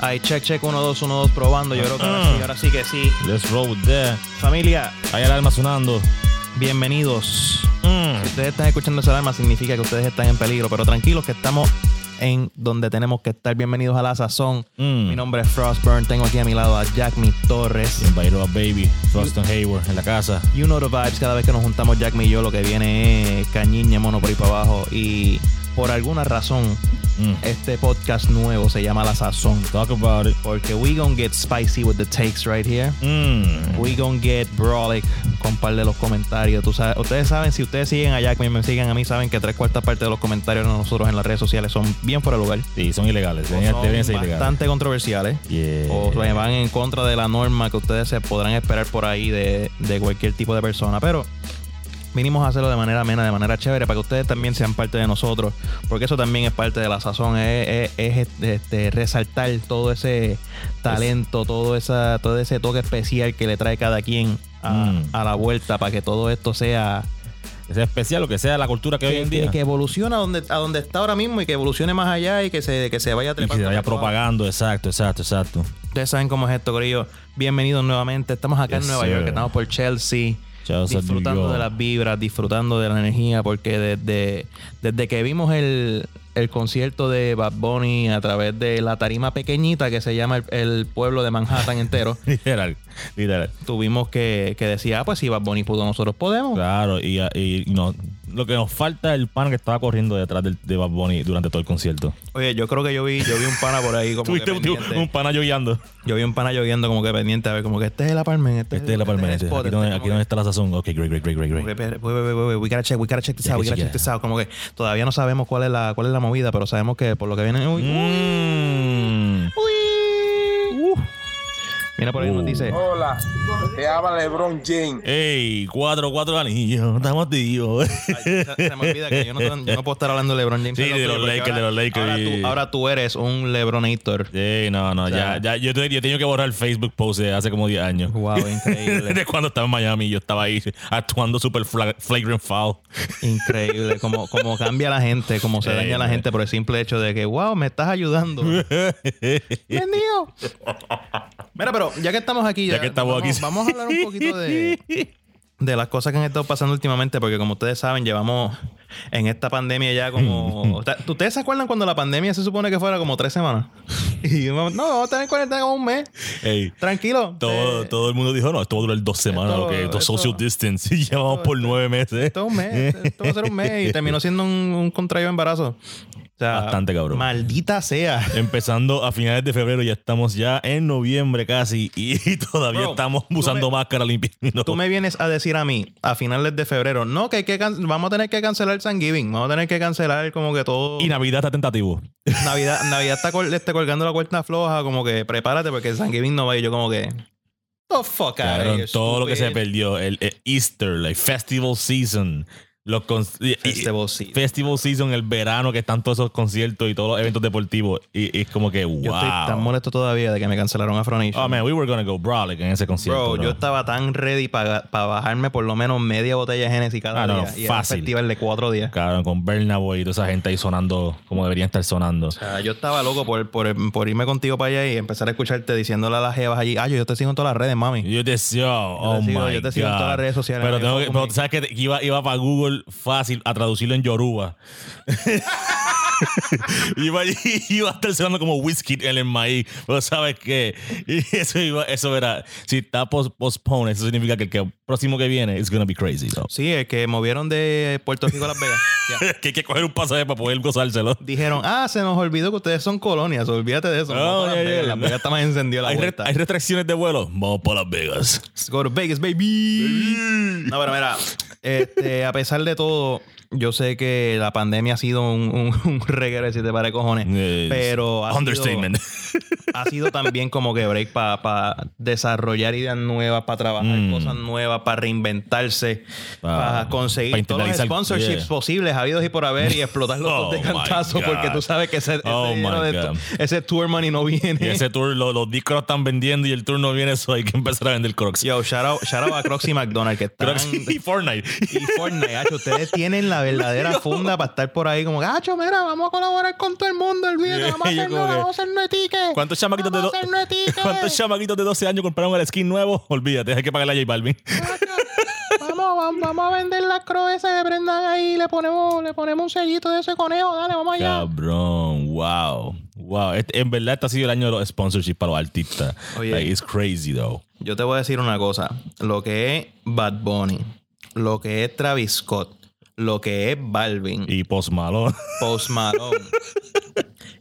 Ahí, check, check, 1, 2, 1, 2, probando. Yo creo que ahora sí, ahora sí que sí. Let's roll with that. Familia, Hay alarma sonando. bienvenidos. Mm. Si ustedes están escuchando esa alarma, significa que ustedes están en peligro. Pero tranquilos que estamos en donde tenemos que estar. Bienvenidos a La Sazón. Mm. Mi nombre es Frostburn. Tengo aquí a mi lado a Jack Mi Torres. Bienvenido a Baby. Froston Hayward en la casa. You know the vibes. Cada vez que nos juntamos Jack y yo, lo que viene es cañiña, mono por ahí para abajo. Y por alguna razón, Mm. este podcast nuevo se llama La Sazón. Talk about it. Porque we gonna get spicy with the takes right here. Mm. We gonna get brolic con par de los comentarios. Tú sabes, ustedes saben, si ustedes siguen a Jack y me siguen a mí, saben que tres cuartas partes de los comentarios de nosotros en las redes sociales son bien fuera de lugar. Sí, son ilegales. Deben, son deben ser ilegales. bastante controversiales. Yeah. O van en contra de la norma que ustedes se podrán esperar por ahí de, de cualquier tipo de persona. Pero vinimos a hacerlo de manera amena, de manera chévere, para que ustedes también sean parte de nosotros. Porque eso también es parte de la sazón, es, es- es, este, este, resaltar todo ese talento, todo, esa, todo ese toque especial que le trae cada quien a, Mm. a la vuelta, para que todo esto sea... Que sea especial, lo que sea la cultura que, hoy en día. que evolucione a donde, a donde está ahora mismo y que evolucione más allá y que se, que se vaya y que trepando se vaya propagando. Exacto, exacto, exacto. Ustedes saben cómo es esto, Corillo. Bienvenidos nuevamente. Estamos acá Yes, en Nueva sir. York, estamos por Chelsea. Disfrutando de las vibras, disfrutando de la energía, porque desde, desde que vimos el, el concierto de Bad Bunny a través de la tarima pequeñita que se llama el, el pueblo de Manhattan entero, Literal, literal. tuvimos que, que decir, ah, pues si Bad Bunny pudo, nosotros podemos. Claro, y, y no, lo que nos falta es el pan que estaba corriendo detrás del, de Bad Bunny durante todo el concierto. Oye, yo creo que yo vi, yo vi un pana por ahí como Tuviste un, pendiente. un pana lloviando. Yo vi un pana lloviendo como que pendiente a ver, como que este es el apartment, este, Este es el palmera. Aquí spot, este donde, aquí donde está la sazón. Ok, great, great, great, great, great. que, wait, wait, wait, wait, we gotta check, we gotta check this out, we gotta check this out. Como que todavía no sabemos cuál es la, cuál es la movida, pero sabemos que por lo que viene. Uy, Mm. uy, uh. Mira por ahí nos Uh. dice. Hola, te habla LeBron James. Ey, cuatro, cuatro anillos. Estamos tíos. Ay, se, se me olvida que yo no, yo no puedo estar hablando de LeBron James. Sí, de los Lakers, de los Lakers. Ahora tú, ahora tú eres un LeBronator. Sí, no, no, sea- ya, ya. Yo, te- yo he tenido que borrar el Facebook post de hace como 10 años. Wow, increíble. de cuando estaba en Miami, yo estaba ahí actuando super fla- flagrant foul. increíble. Como, como cambia la gente, como se daña la gente por el simple hecho de que, wow, me estás ayudando. Bendigo. Mira, pero ya que estamos aquí, Ya que estamos vamos, aquí. vamos a hablar un poquito de, de las cosas que han estado pasando últimamente, porque como ustedes saben, llevamos en esta pandemia ya como. ¿Ustedes se acuerdan cuando la pandemia se supone que fuera como tres semanas? Y no, vamos a tener cuarentena como un mes. Ey, Tranquilo. todo, Eh, todo el mundo dijo, no, esto va a durar dos semanas, esto- ok, esto es esto- social distance. Y llevamos por nueve meses. Esto es un mes. Esto va a ser un mes. Y terminó siendo un, un contraído embarazo. O sea, Bastante cabrón. Maldita sea. Empezando a finales de febrero, ya estamos ya en noviembre casi y, todavía Bro, estamos usando me- máscara limpiando. Tú me vienes a decir a mí a finales de febrero, no, que hay que vamos a tener que cancelar Thanksgiving, vamos a tener que cancelar como que todo. Y Navidad está tentativo. Navidad, Navidad está col- este, colgando la cuerda floja, como que prepárate porque Thanksgiving no va y yo como que. The fuck Cabrón, todo lo que se perdió, el, el Easter, like festival season, los Festival season. festival season, el verano que están todos esos conciertos y todos los eventos deportivos y, y es como que wow. Yo estoy tan molesto todavía de que me cancelaron a Nation. Oh man, we were gonna go brolic en ese concierto. Bro, yo estaba tan ready para bajarme por lo menos media botella de Genesis cada Ah, no, día. y era fácil. festival de cuatro días. Cabrón, con Bernabo y toda esa gente ahí sonando como deberían estar sonando. O sea, yo estaba loco por, por, por irme contigo para allá y empezar a escucharte diciéndole a las jevas allí, ah, yo, yo te sigo en todas las redes, mami. Yo te sigo, oh te sigo- my yo te sigo en God. todas las redes sociales, Pero, tengo que, pero sabes que iba, iba para Google fácil a traducirlo en Yoruba. iba, iba a estar sonando como whisky en el maíz. Pero sabes qué? Y eso iba, eso era. Si está post, postpone, eso significa que el que próximo que viene is gonna be crazy. though. Sí, el que movieron de Puerto Rico a Las Vegas. Ya. que hay que coger un pasaje para poder gozárselo. Dijeron, ah, se nos olvidó que ustedes son colonias, olvídate de eso. Oh, yeah, Las Vegas. yeah. Las Vegas está más encendido la Hay, re- hay restricciones de vuelo. Vamos para Las Vegas. Let's go to Vegas, baby. No, pero mira, este, a pesar de todo, yo sé que la pandemia ha sido un, un, un reguero, si te pare cojones. Yes. Pero ha Understatement. Sido, ha sido también como que break para desarrollar ideas nuevas, para trabajar Mm. cosas nuevas, para reinventarse, Pa- para conseguir pa todos los sponsorships yeah. posibles, habidos y por haber, y explotarlos Oh de cantazo, porque tú sabes que ese, ese Oh de ese tour money no viene. Y ese tour, lo- los discos están vendiendo y el tour no viene, eso hay que empezar a vender Crocs. Yo, shout out, shout out a Crocs y McDonald's que están... Crocs y Fortnite. Y Fortnite, ustedes tienen la verdadera funda para estar por ahí como, gacho, mira, vamos a colaborar con todo el mundo, olvídate, Yeah, vamos a como que- vamos a ticket. ¿Cuántos ¿Cuántos chamaquitos de, hacer. ¿Cuántos chamaquitos de 12 años compraron el skin nuevo? Olvídate, hay que pagarle a J Balvin. Vamos, vamos, vamos a vender las croesas de Brendan ahí. Le ponemos, le ponemos un sellito de ese conejo. Dale, vamos allá. Cabrón, wow. Wow. Este- en verdad, este ha sido el año de los sponsorships para los artistas. Oye. Like, it's crazy, though. Yo te voy a decir una cosa. Lo que es Bad Bunny, lo que es Travis Scott, lo que es Balvin, Y Post Malone. Post Malone.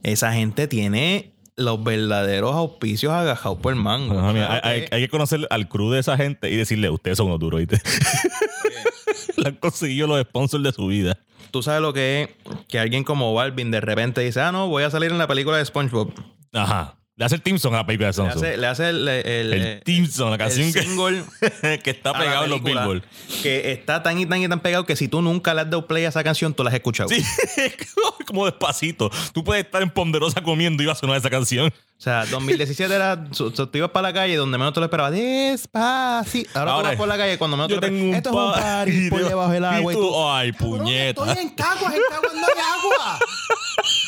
Esa gente tiene los verdaderos auspicios agajados por el mango. Ajá, mira, hay, que- hay que conocer al crew de esa gente y decirle, ustedes son unos duros, ¿viste? Le han conseguido los sponsors de su vida. Tú sabes lo que es que alguien como Balvin de repente dice, ah, no, voy a salir en la película de SpongeBob. Ajá. Le hace el Team Song a la película de Le Samsung. hace, le hace el, el, El Team Song, la canción el que, single que está pegado en los Billboard. Que está tan y tan y tan pegado que si tú nunca le has dado play a esa canción, tú la has escuchado. Sí, como despacito. Tú puedes estar en Ponderosa comiendo y va a sonar esa canción. O sea, 2017 era. su- su- Tú ibas para la calle donde menos te lo esperabas. Despacito. Ahora, Ahora, tú vas por la calle cuando menos te lo un Esto es un pa- party por debajo del agua. y y tú, ay, "Cabrón, puñeta. Estoy en Caguas, en Caguas no hay agua.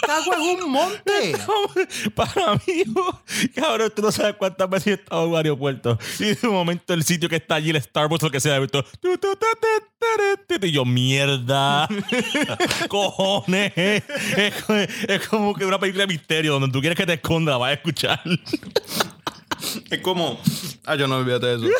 Caguas es un monte. Para mí, cabrón, tú no sabes cuántas veces he estado en un aeropuerto. Y de un momento el sitio que está allí, el Starbucks, lo que sea, tu, Y yo, mierda. Cojones. Es, es como que una película de misterio donde tú quieres que te esconda, la vas a escuchar. Es como. Ah, yo no olvídate de eso. Mira.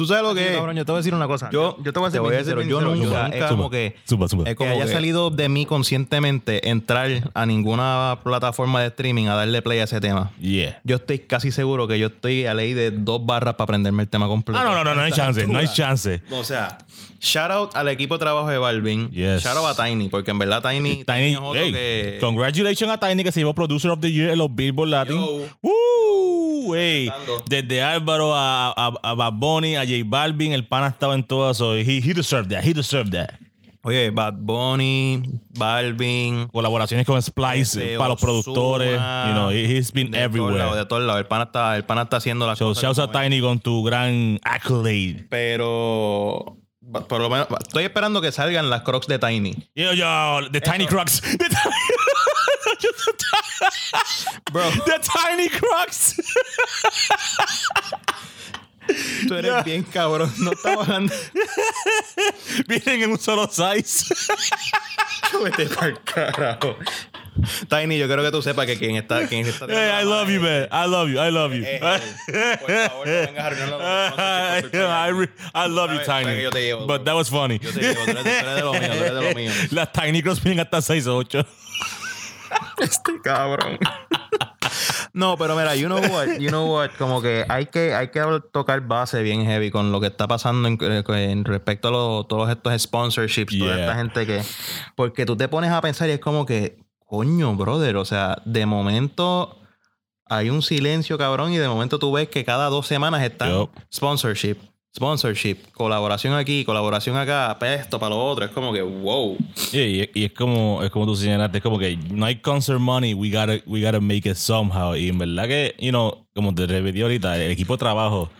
Tú sabes lo que es. Cabrón, yo te voy a decir una cosa. Yo, yo te voy a sincero, yo nunca es como que Suba, suba. es como que haya salido de mí conscientemente entrar a ninguna plataforma de streaming a darle play a ese tema. Yeah. Yo estoy casi seguro que yo estoy a ley de dos barras para aprenderme el tema completo. Ah, no, no, no, no hay chance, no hay chance. O sea, shout out al equipo de trabajo de Balvin. Yes. Shout out a Tiny, porque en verdad Tiny, Tiny, es otro hey, que. congratulations a Tiny que se llevó Producer of the Year en los Billboard Latin. Yo. Woo, hey. Empezando. Desde Álvaro a, a, a Bad Bunny, a J Balvin, el pana estaba en todo eso. He, he deserved that, he deserved that. Oye, Bad Bunny, Balvin. Colaboraciones con Splice para los productores. You know, he- he's been De todos lados, everywhere. de todos lados. El pana está, el pana está haciendo las So, cosas. shouts a. Tiny con tu gran accolade. Pero. Por lo menos. Estoy esperando que salgan las crocs de Tiny. Yo, yo, the Tiny Crocs. The Tiny, Bro, the tiny Crocs. tú eres bien cabrón. No estamos hablando. Vienen en un solo size. Vete pa'l carajo. Tiny, yo quiero que tú sepas que quien está. Quien está Hey, I love you, man. I love you. I love you. Eh, por favor, no vengas a arruinarlo con los I, love you, Tiny. yo te llevo, But bro. that was funny. Yo te llevo, tú eres, tú eres de lo mío, tú eres de lo mío. Las Tiny Crocs vienen hasta 6'8". Este cabrón. No, pero mira, you know what, you know what, como que hay que, hay que tocar base bien heavy con lo que está pasando en, en respecto a todos estos sponsorships, toda esta gente que, porque tú te pones a pensar y es como que, coño, brother, o sea, de momento hay un silencio, cabrón, y de momento tú ves que cada dos semanas están Yup. sponsorship, sponsorship, colaboración aquí, colaboración acá, para esto, para lo otro, es como que, wow. Yeah, y, y es como es como tú señalaste, es como que no hay concert money, we gotta, we gotta make it somehow. Y en verdad que, you know, como te repetí ahorita, el equipo de trabajo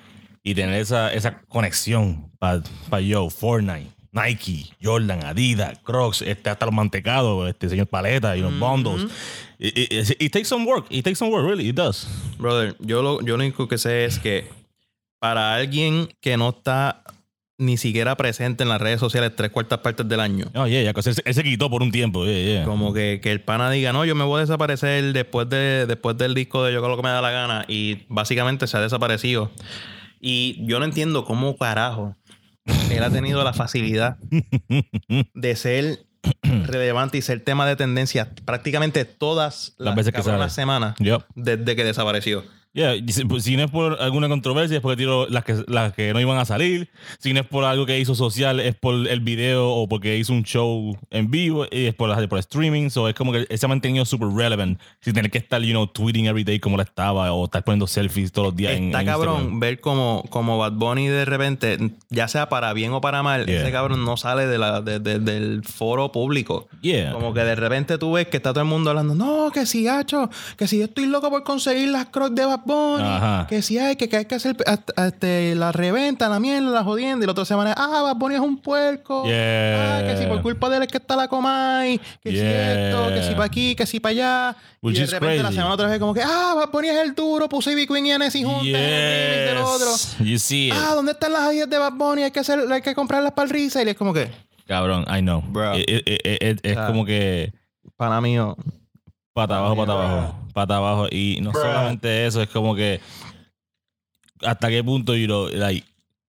y tener esa, esa conexión para pa yo, Fortnite, Nike, Jordan, Adidas, Crocs, este, hasta los mantecados, este señor Paleta y los bundles. It, it- it- it takes some work, it takes some work, really, it does. Brother, yo lo, yo lo único que sé es que para alguien que no está ni siquiera presente en las redes sociales tres cuartas partes del año, Oh, yeah, ya, que él, se- él se quitó por un tiempo, yeah, yeah. como que, que el pana diga, no, yo me voy a desaparecer después, de, después del disco de Yo creo que me da la gana y básicamente se ha desaparecido. Y yo no entiendo cómo carajo él ha tenido la facilidad de ser relevante y ser tema de tendencia prácticamente todas Las las, veces que semanas desde que desapareció. Yeah, si, pues, si no es por alguna controversia, es porque tiró las que, las que no iban a salir. Si no es por algo que hizo social, es por el video o porque hizo un show en vivo y es por, por streaming. So es como que se ha mantenido super relevant sin tener que estar, you know, tweeting every day como la estaba o estar poniendo selfies todos los días en, Está en cabrón Instagram. ver como, como Bad Bunny de repente, ya sea para bien o para mal, Yeah. ese cabrón no sale de la, de- de- del foro público. Yeah. Como que de repente tú ves que está todo el mundo hablando, no, que si hacho, que si yo estoy loco por conseguir las crocs de Bad Bad Bunny, Ajá. que si hay que, que hay que hacer hasta- este, la reventa, la mierda, la jodienda, y la otra semana, ah, Bad Bunny es un puerco. Yeah. Ah, que si por culpa de él es que está la Comay, que si esto, que si Yeah. para aquí, que si para allá. Which y de is repente la crazy. semana otra vez como que, ah, Bad Bunny es el duro, puse Ivy Queen y Nessie juntas en el del otro. Yes. You see. Ah, ¿dónde están las adidas de Bad Bunny? Hay que, hacer, hay que comprarlas para el resale. Y es como que, Cabrón, I know. Bro. Eh, eh, eh, eh, es Ah. como que para mío, pata abajo, pata abajo, pata abajo. Y no solamente eso, es como que hasta qué punto, you know, like,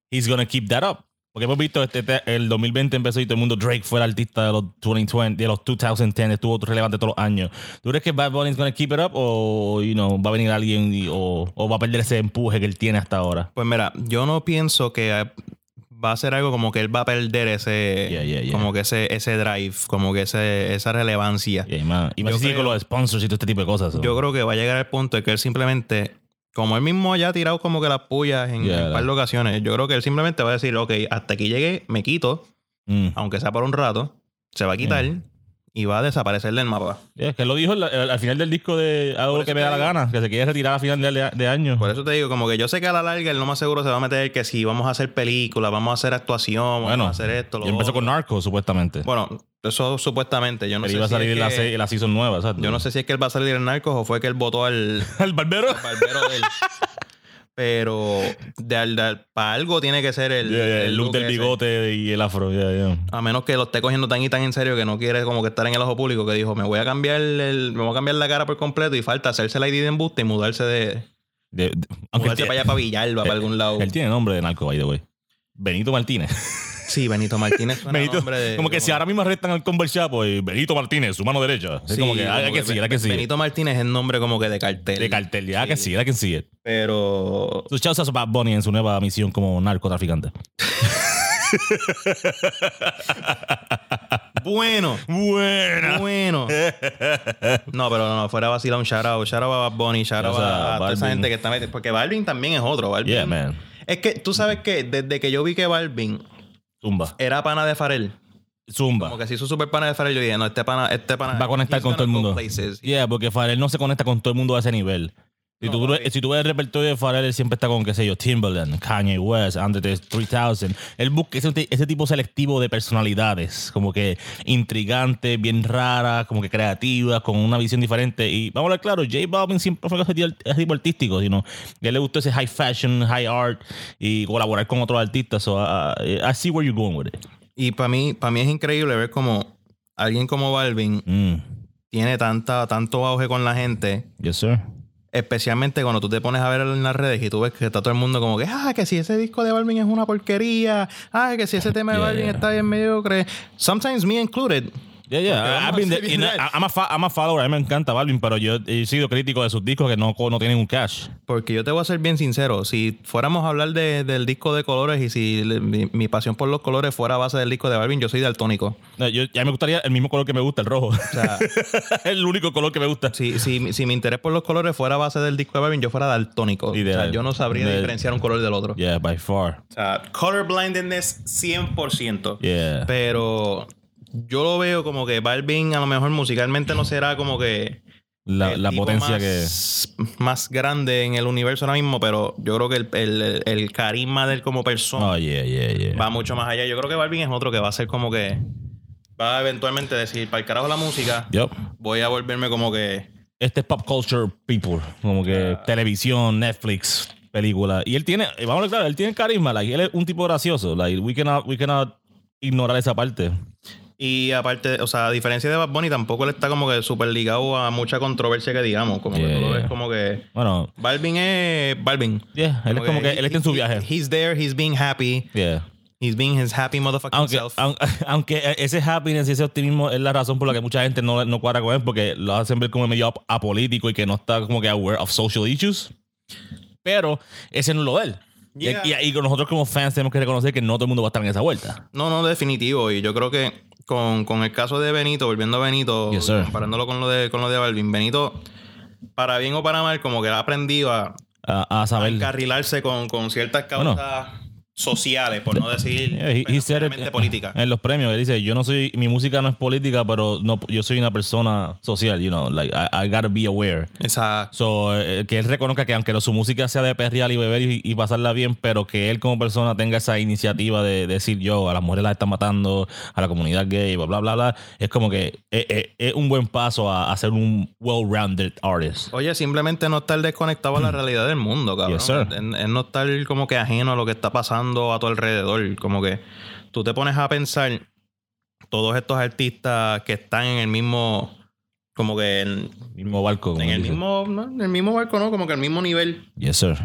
he's gonna keep that up. Porque hemos visto este, este- el 2020 empezó y todo el mundo Drake fue el artista de los 2020, de los 2010, estuvo relevante todos los años. ¿Tú crees que Bad Bunny is gonna keep it up o you know, va a venir alguien y- o, o va a perder ese empuje que él tiene hasta ahora? Pues mira, yo no pienso que va a ser algo como que él va a perder ese Yeah, yeah, yeah. como que ese ese drive, como que ese, esa relevancia. Y más, y más Yo si con los sponsors y todo este tipo de cosas. Yo creo que va a llegar al punto de que él simplemente como él mismo ya ha tirado como que las pullas en, un par de ocasiones, yo creo que él simplemente va a decir, ok, hasta aquí llegué, me quito, Mm. aunque sea por un rato, se va a quitar y va a desaparecer del mapa. Es que lo dijo al, al final del disco de Hago lo que me da la gana, que se quiere retirar a final de, de año. Por eso te digo, como que yo sé que a la larga él lo más seguro se va a meter que si vamos a hacer películas, vamos a hacer actuación, Bueno, vamos a hacer esto, lo y empezó con Narco, supuestamente. Bueno, eso supuestamente. Yo no Pero sé iba a si salir es la, que- se- la season nueva, exacto. Yo no sé si es que él va a salir en Narcos o fue que él votó al ¿El barbero? barbero de él. Pero para algo tiene que ser el, Yeah, yeah, el look del bigote y el afro. yeah, yeah. A menos que lo esté cogiendo tan y tan en serio que no quiere como que estar en el ojo público, que dijo, me voy a cambiar el, me voy a cambiar la cara por completo y falta hacerse la ID de embuste y mudarse de, De- de- aunque mudarse para allá para Villalba, para algún lado. él tiene nombre de narco, by the way. Benito Martínez. Sí, Benito Martínez suena Benito- nombre de- como que si ahora mismo arrestan al conversato, pues Benito Martínez, su mano derecha. Es Sí, como que hay como que seguir, hay que seguir. Benito Martínez es nombre como que de cartel. De cartel, ya que sí, hay que seguir. Pero Sus chavos a Bad Bunny en su nueva misión como narcotraficante. bueno, Buena. bueno. No, pero no, fuera vacila un shout out. Shout out a Bad Bunny, shout out a, a toda esa gente que está metida. Porque Balvin también es otro. Balvin. Yeah, man. Es que tú sabes que desde que yo vi que Balvin Zumba. era pana de Farel, Zumba. como que se hizo super pana de Farel, yo dije, no, este pana, este pana. Va a conectar con todo el mundo. places. Yeah, porque Pharrell no se conecta con todo el mundo a ese nivel. Si, No, tú, ok. si tú ves el repertorio de Pharrell, él siempre está con, qué sé yo, Timbaland, Kanye West, Andre 3000. Él busca ese, ese tipo selectivo de personalidades, como que intrigantes, bien raras, como que creativas, con una visión diferente. Y vamos a hablar claro, J Balvin siempre fue ese tipo, ese tipo artístico, sino que él le gustó ese high fashion, high art y colaborar con otros artistas. So, uh, I see where you're going with it. Y para mí, para mí es increíble ver como alguien como Balvin Mm. tiene tanta, tanto auge con la gente. Yes, sir. Especialmente cuando tú te pones a ver en las redes y tú ves que está todo el mundo como que, ah, que si ese disco de Balvin es una porquería, ah, que si ese tema de Yeah, Balvin está bien mediocre. Sometimes me included. Yeah, yeah. I've been the-. I'm, a fa- I'm a follower. A mí me encanta Balvin, pero yo he sido crítico de sus discos que no, no tienen un cash. Porque yo te voy a ser bien sincero, si fuéramos a hablar de- del disco de colores y si le- mi, mi pasión por los colores fuera a base del disco de Balvin, yo soy daltónico. No, Yo, ya me gustaría el mismo color que me gusta, el rojo. O sea, el único color que me gusta. si, si, si mi interés por los colores fuera a base del disco de Balvin, yo fuera daltónico. O sea, yo no sabría de- diferenciar un color del otro. Yeah, by far. O sea, colorblindness 100%. Yeah. Pero yo lo veo como que Balvin a lo mejor musicalmente no será como que La, la potencia más, más grande en el universo ahora mismo, pero yo creo que el, el- el carisma de él como que. persona Oh, yeah, yeah, yeah. va mucho más allá. Yo creo que Balvin es otro que va a ser como que va a eventualmente decir, para el carajo la música, voy a volverme como que Este es pop culture people. Como que televisión, Netflix, película. Y él tiene, vamos a ver, claro, él tiene carisma. Like, él es un tipo gracioso. Like, we cannot, we cannot ignorar esa parte. Y aparte, o sea, a diferencia de Bad Bunny, tampoco él está como que súper ligado a mucha controversia que digamos, como Yeah, que todo yeah. es como que Bueno, Balvin es Balvin. yeah, él es como que él está en su viaje. He's there, he's being happy. Yeah. He's being his happy motherfucking Aunque, self. aunque ese happiness y ese optimismo es la razón por la que mucha gente no, no cuadra con él, porque lo hacen ver como medio ap- apolítico y que no está como que aware of social issues. Pero ese no es lo de él. Y- Yeah. Y, y nosotros como fans tenemos que reconocer que no todo el mundo va a estar en esa vuelta. No, no, definitivo. Y yo creo que con, con el caso de Benito, volviendo a Benito, Yes, comparándolo con lo de con lo de Balvin, Benito, para bien o para mal, como que ha aprendido a, A, a a saber. encarrilarse con, con ciertas Bueno. Sociales, por no decir Yeah, he- he políticas. En los premios, él dice, yo no soy, mi música no es política, pero no, yo soy una persona social, you know, like, I, I gotta be aware. Exacto. So, eh, que él reconozca que aunque su música sea de perrear y beber y, y pasarla bien, pero que él como persona tenga esa iniciativa de, decir yo, a las mujeres las están matando, a la comunidad gay, bla, bla, bla, bla, es como que eh, eh, es un buen paso a, a ser un well-rounded artist. Oye, simplemente no estar desconectado a la realidad del mundo, cabrón. Mm. Yes, sir. No estar como que ajeno a lo que está pasando a tu alrededor. Como que tú te pones a pensar todos estos artistas que están en el mismo, como que en, Mismo barco. en el dice. mismo, no, en el mismo barco, ¿no? Como que el mismo nivel Yes, sir.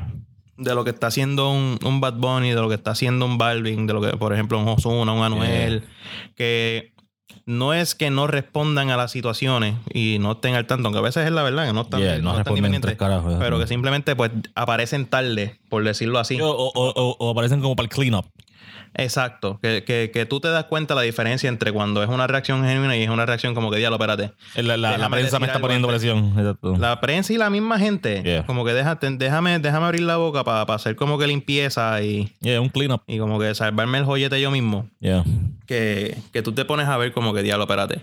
de lo que está haciendo un, un Bad Bunny, de lo que está haciendo un Balvin, de lo que, por ejemplo, un Ozuna, un Anuel, que no es que no respondan a las situaciones y no estén al tanto, aunque a veces es la verdad que no están, Yeah, no están responden tres carajos, pero que simplemente pues aparecen tarde, por decirlo así. O, o- o- o aparecen como para el cleanup. Exacto, que, que, que tú te das cuenta la diferencia entre cuando es una reacción genuina y es una reacción como que, diablo, espérate. La, la- la prensa me está poniendo antes. presión. Exacto. La prensa y la misma gente, Yeah. como que déjate, déjame, déjame abrir la boca para hacer como que limpieza y, Yeah, un cleanup. y como que salvarme el joyete yo mismo. Yeah. que, que tú te pones a ver como que diablo, espérate.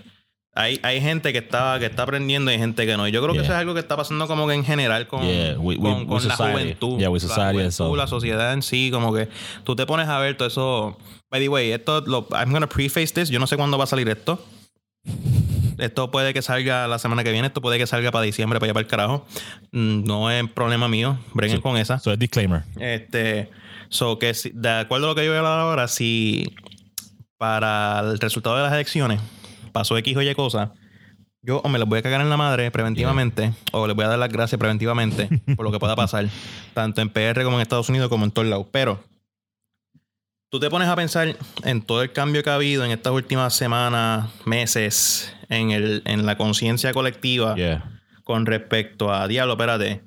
Hay, hay gente que está, que está aprendiendo y hay gente que no. Y yo creo que eso es algo que está pasando como que en general con, Yeah, we- we- con, la juventud. Yeah, la juventud, so. la sociedad en sí, como que tú te pones a ver todo eso. By the way, esto, lo, I'm gonna preface this. Yo no sé cuándo va a salir esto. Esto puede que salga la semana que viene, esto puede que salga para diciembre, para allá para el carajo. Mm, No es problema mío, breguen Sí. con esa. So, es disclaimer. Este, so que si- de acuerdo a lo que yo voy a hablar ahora, si para el resultado de las elecciones pasó X o Y cosa, yo o me les voy a cagar en la madre preventivamente o les voy a dar las gracias preventivamente por lo que pueda pasar, tanto en PR como en Estados Unidos como en todos lados. Pero tú te pones a pensar en todo el cambio que ha habido en estas últimas semanas, meses, en, el, en la conciencia colectiva Yeah. con respecto a diablo, espérate.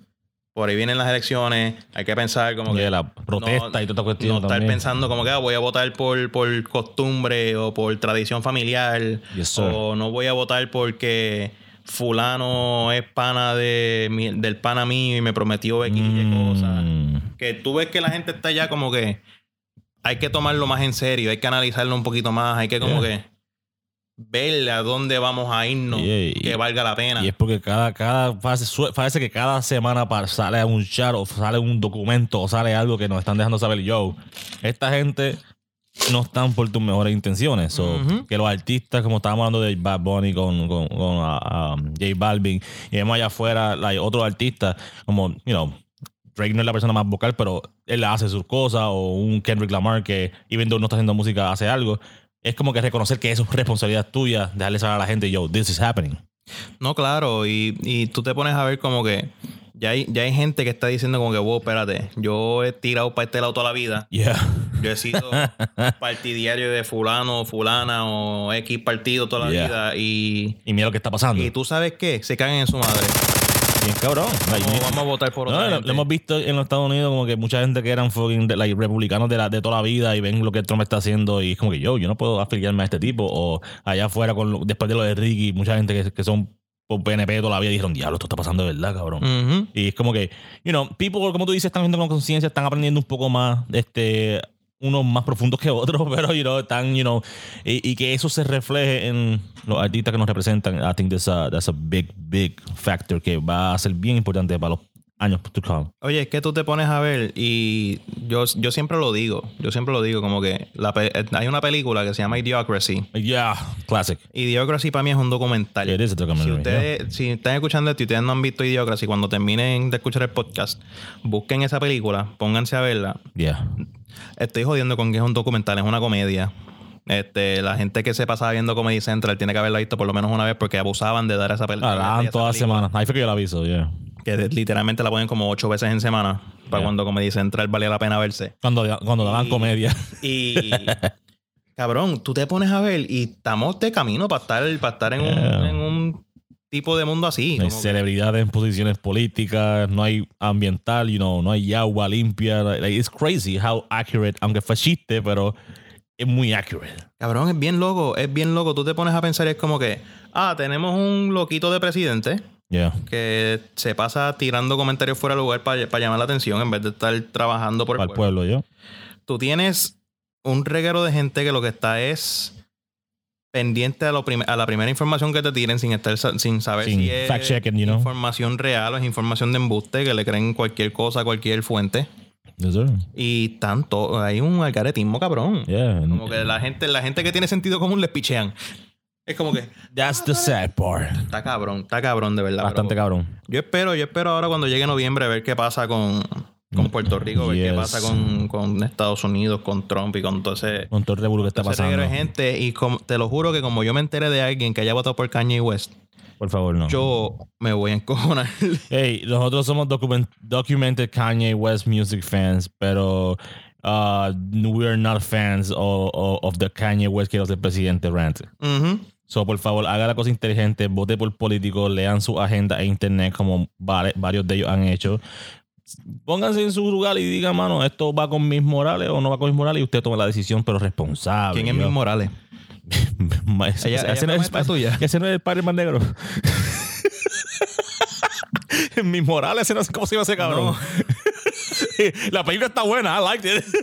Por ahí vienen las elecciones, hay que pensar como que la protesta no- y toda esta cuestión no estar también. pensando como que ah, voy a votar por, por costumbre o por tradición familiar Yes, o no voy a votar porque fulano es pana de del pana mío y me prometió X Y cosas. Mm. Que tú ves que la gente está ya como que hay que tomarlo más en serio, hay que analizarlo un poquito más, hay que como Yeah. que ver a dónde vamos a irnos Yeah, y- que valga la pena. Y es porque cada, cada parece, que cada semana sale un chat o sale un documento o sale algo que nos están dejando saber. Yo, esta gente no están por tus mejores intenciones. So. Que los artistas, como estábamos hablando de Bad Bunny con, con, con, um, J Balvin, y vemos allá afuera like, otros artistas, como, you know, Drake no es la persona más vocal, pero él hace sus cosas, o un Kendrick Lamar que, even though no está haciendo música, hace algo. Es como que reconocer que eso es responsabilidad tuya, dejarle saber a la gente, yo, this is happening. No, claro, y, y tú te pones a ver como que ya hay, ya hay gente que está diciendo como que, wow, espérate, yo he tirado para este lado toda la vida. Yeah. Yo he sido partidario de fulano, fulana o X partido toda la Yeah. vida y, Y mira lo que está pasando. y tú sabes qué, se cagan en su madre. Bien cabrón. Like, Como vamos a votar por no, otra lo, gente. lo hemos visto en los Estados Unidos como que mucha gente que eran fucking de- like, republicanos de, la, de toda la vida y ven lo que Trump está haciendo y es como que yo, yo no puedo afiliarme a este tipo. O allá afuera, con después de lo de Ricky, mucha gente que, que son por PNP toda la vida dijeron, diablo, esto está pasando de verdad, cabrón. Y es como que, you know, people, como tú dices, están viendo con conciencia, están aprendiendo un poco más, este, unos más profundos que otros, pero, you know, están, you know, y, que eso se refleje en los artistas que nos representan. I think that's a, that's a big, big factor que va a ser bien importante para los años to come. Oye, es que tú te pones a ver y yo, yo siempre lo digo, yo siempre lo digo como que la pe- hay una película que se llama Idiocracy. Yeah, classic. Idiocracy para mí es un documental. It is a documentary, Si ustedes si están escuchando esto y ustedes no han visto Idiocracy, cuando terminen de escuchar el podcast, busquen esa película, pónganse a verla. Yeah. Estoy jodiendo con que es un documental, es una comedia. Este, la gente que se pasaba viendo Comedy Central tiene que haberla visto por lo menos una vez porque abusaban de dar esa, pel- Ah, la de dan esa todas las película, semanas. Ahí fue que yo la aviso, yeah. Que literalmente la ponen como ocho veces en semana para cuando Comedy Central valía la pena verse. Cuando, cuando daban comedia. Y cabrón, tú te pones a ver y estamos de camino para estar, para estar en, un, Yeah. en un tipo de mundo así. No hay que- celebridades en posiciones políticas, no hay ambiental, you know, no hay agua limpia. Like, it's crazy how accurate, aunque fue chiste, pero es muy accurate. Cabrón, es bien loco, es bien loco. Tú te pones a pensar y es como que, ah, tenemos un loquito de presidente Yeah. que se pasa tirando comentarios fuera de lugar para llamar la atención en vez de estar trabajando por el Para el pueblo. tú tienes un reguero de gente que lo que está es pendiente a, lo a la primera información que te tiren sin estar sa- sin saber Sin si es fact-checking, you know. información real o es información de embuste que le creen cualquier cosa a cualquier fuente Yes, y tanto hay un algaretismo cabrón Yeah. como que la gente la gente que tiene sentido común les pichean es como que That's the sad part. está cabrón está cabrón de verdad Bastante pero cabrón. yo espero yo espero ahora cuando llegue noviembre a ver qué pasa con con Puerto Rico, ver qué pasa con, con Estados Unidos, con Trump y con todo ese, Con todo el revuelo que está pasando. de gente. Y como- te lo juro que como yo me enteré de alguien que haya votado por Kanye West, Por favor, no. yo me voy a encojonar. Hey, nosotros somos document- documented Kanye West music fans, pero uh, we are not fans of, of- of the Kanye West que es el presidente rant. So, por favor, haga la cosa inteligente, vote por políticos, lean su agenda en internet como varios de ellos han hecho. Pónganse en su lugar y digan, mano, esto va con mis morales o no va con mis morales y usted toma la decisión, pero responsable. ¿Quién es know. Morales? Ese- Ella- ese- ella ese no es- maestra tuya. Ese no es el padre más negro. Mis morales, ese no sé cómo se llama ese cabrón. La película está buena, I liked it.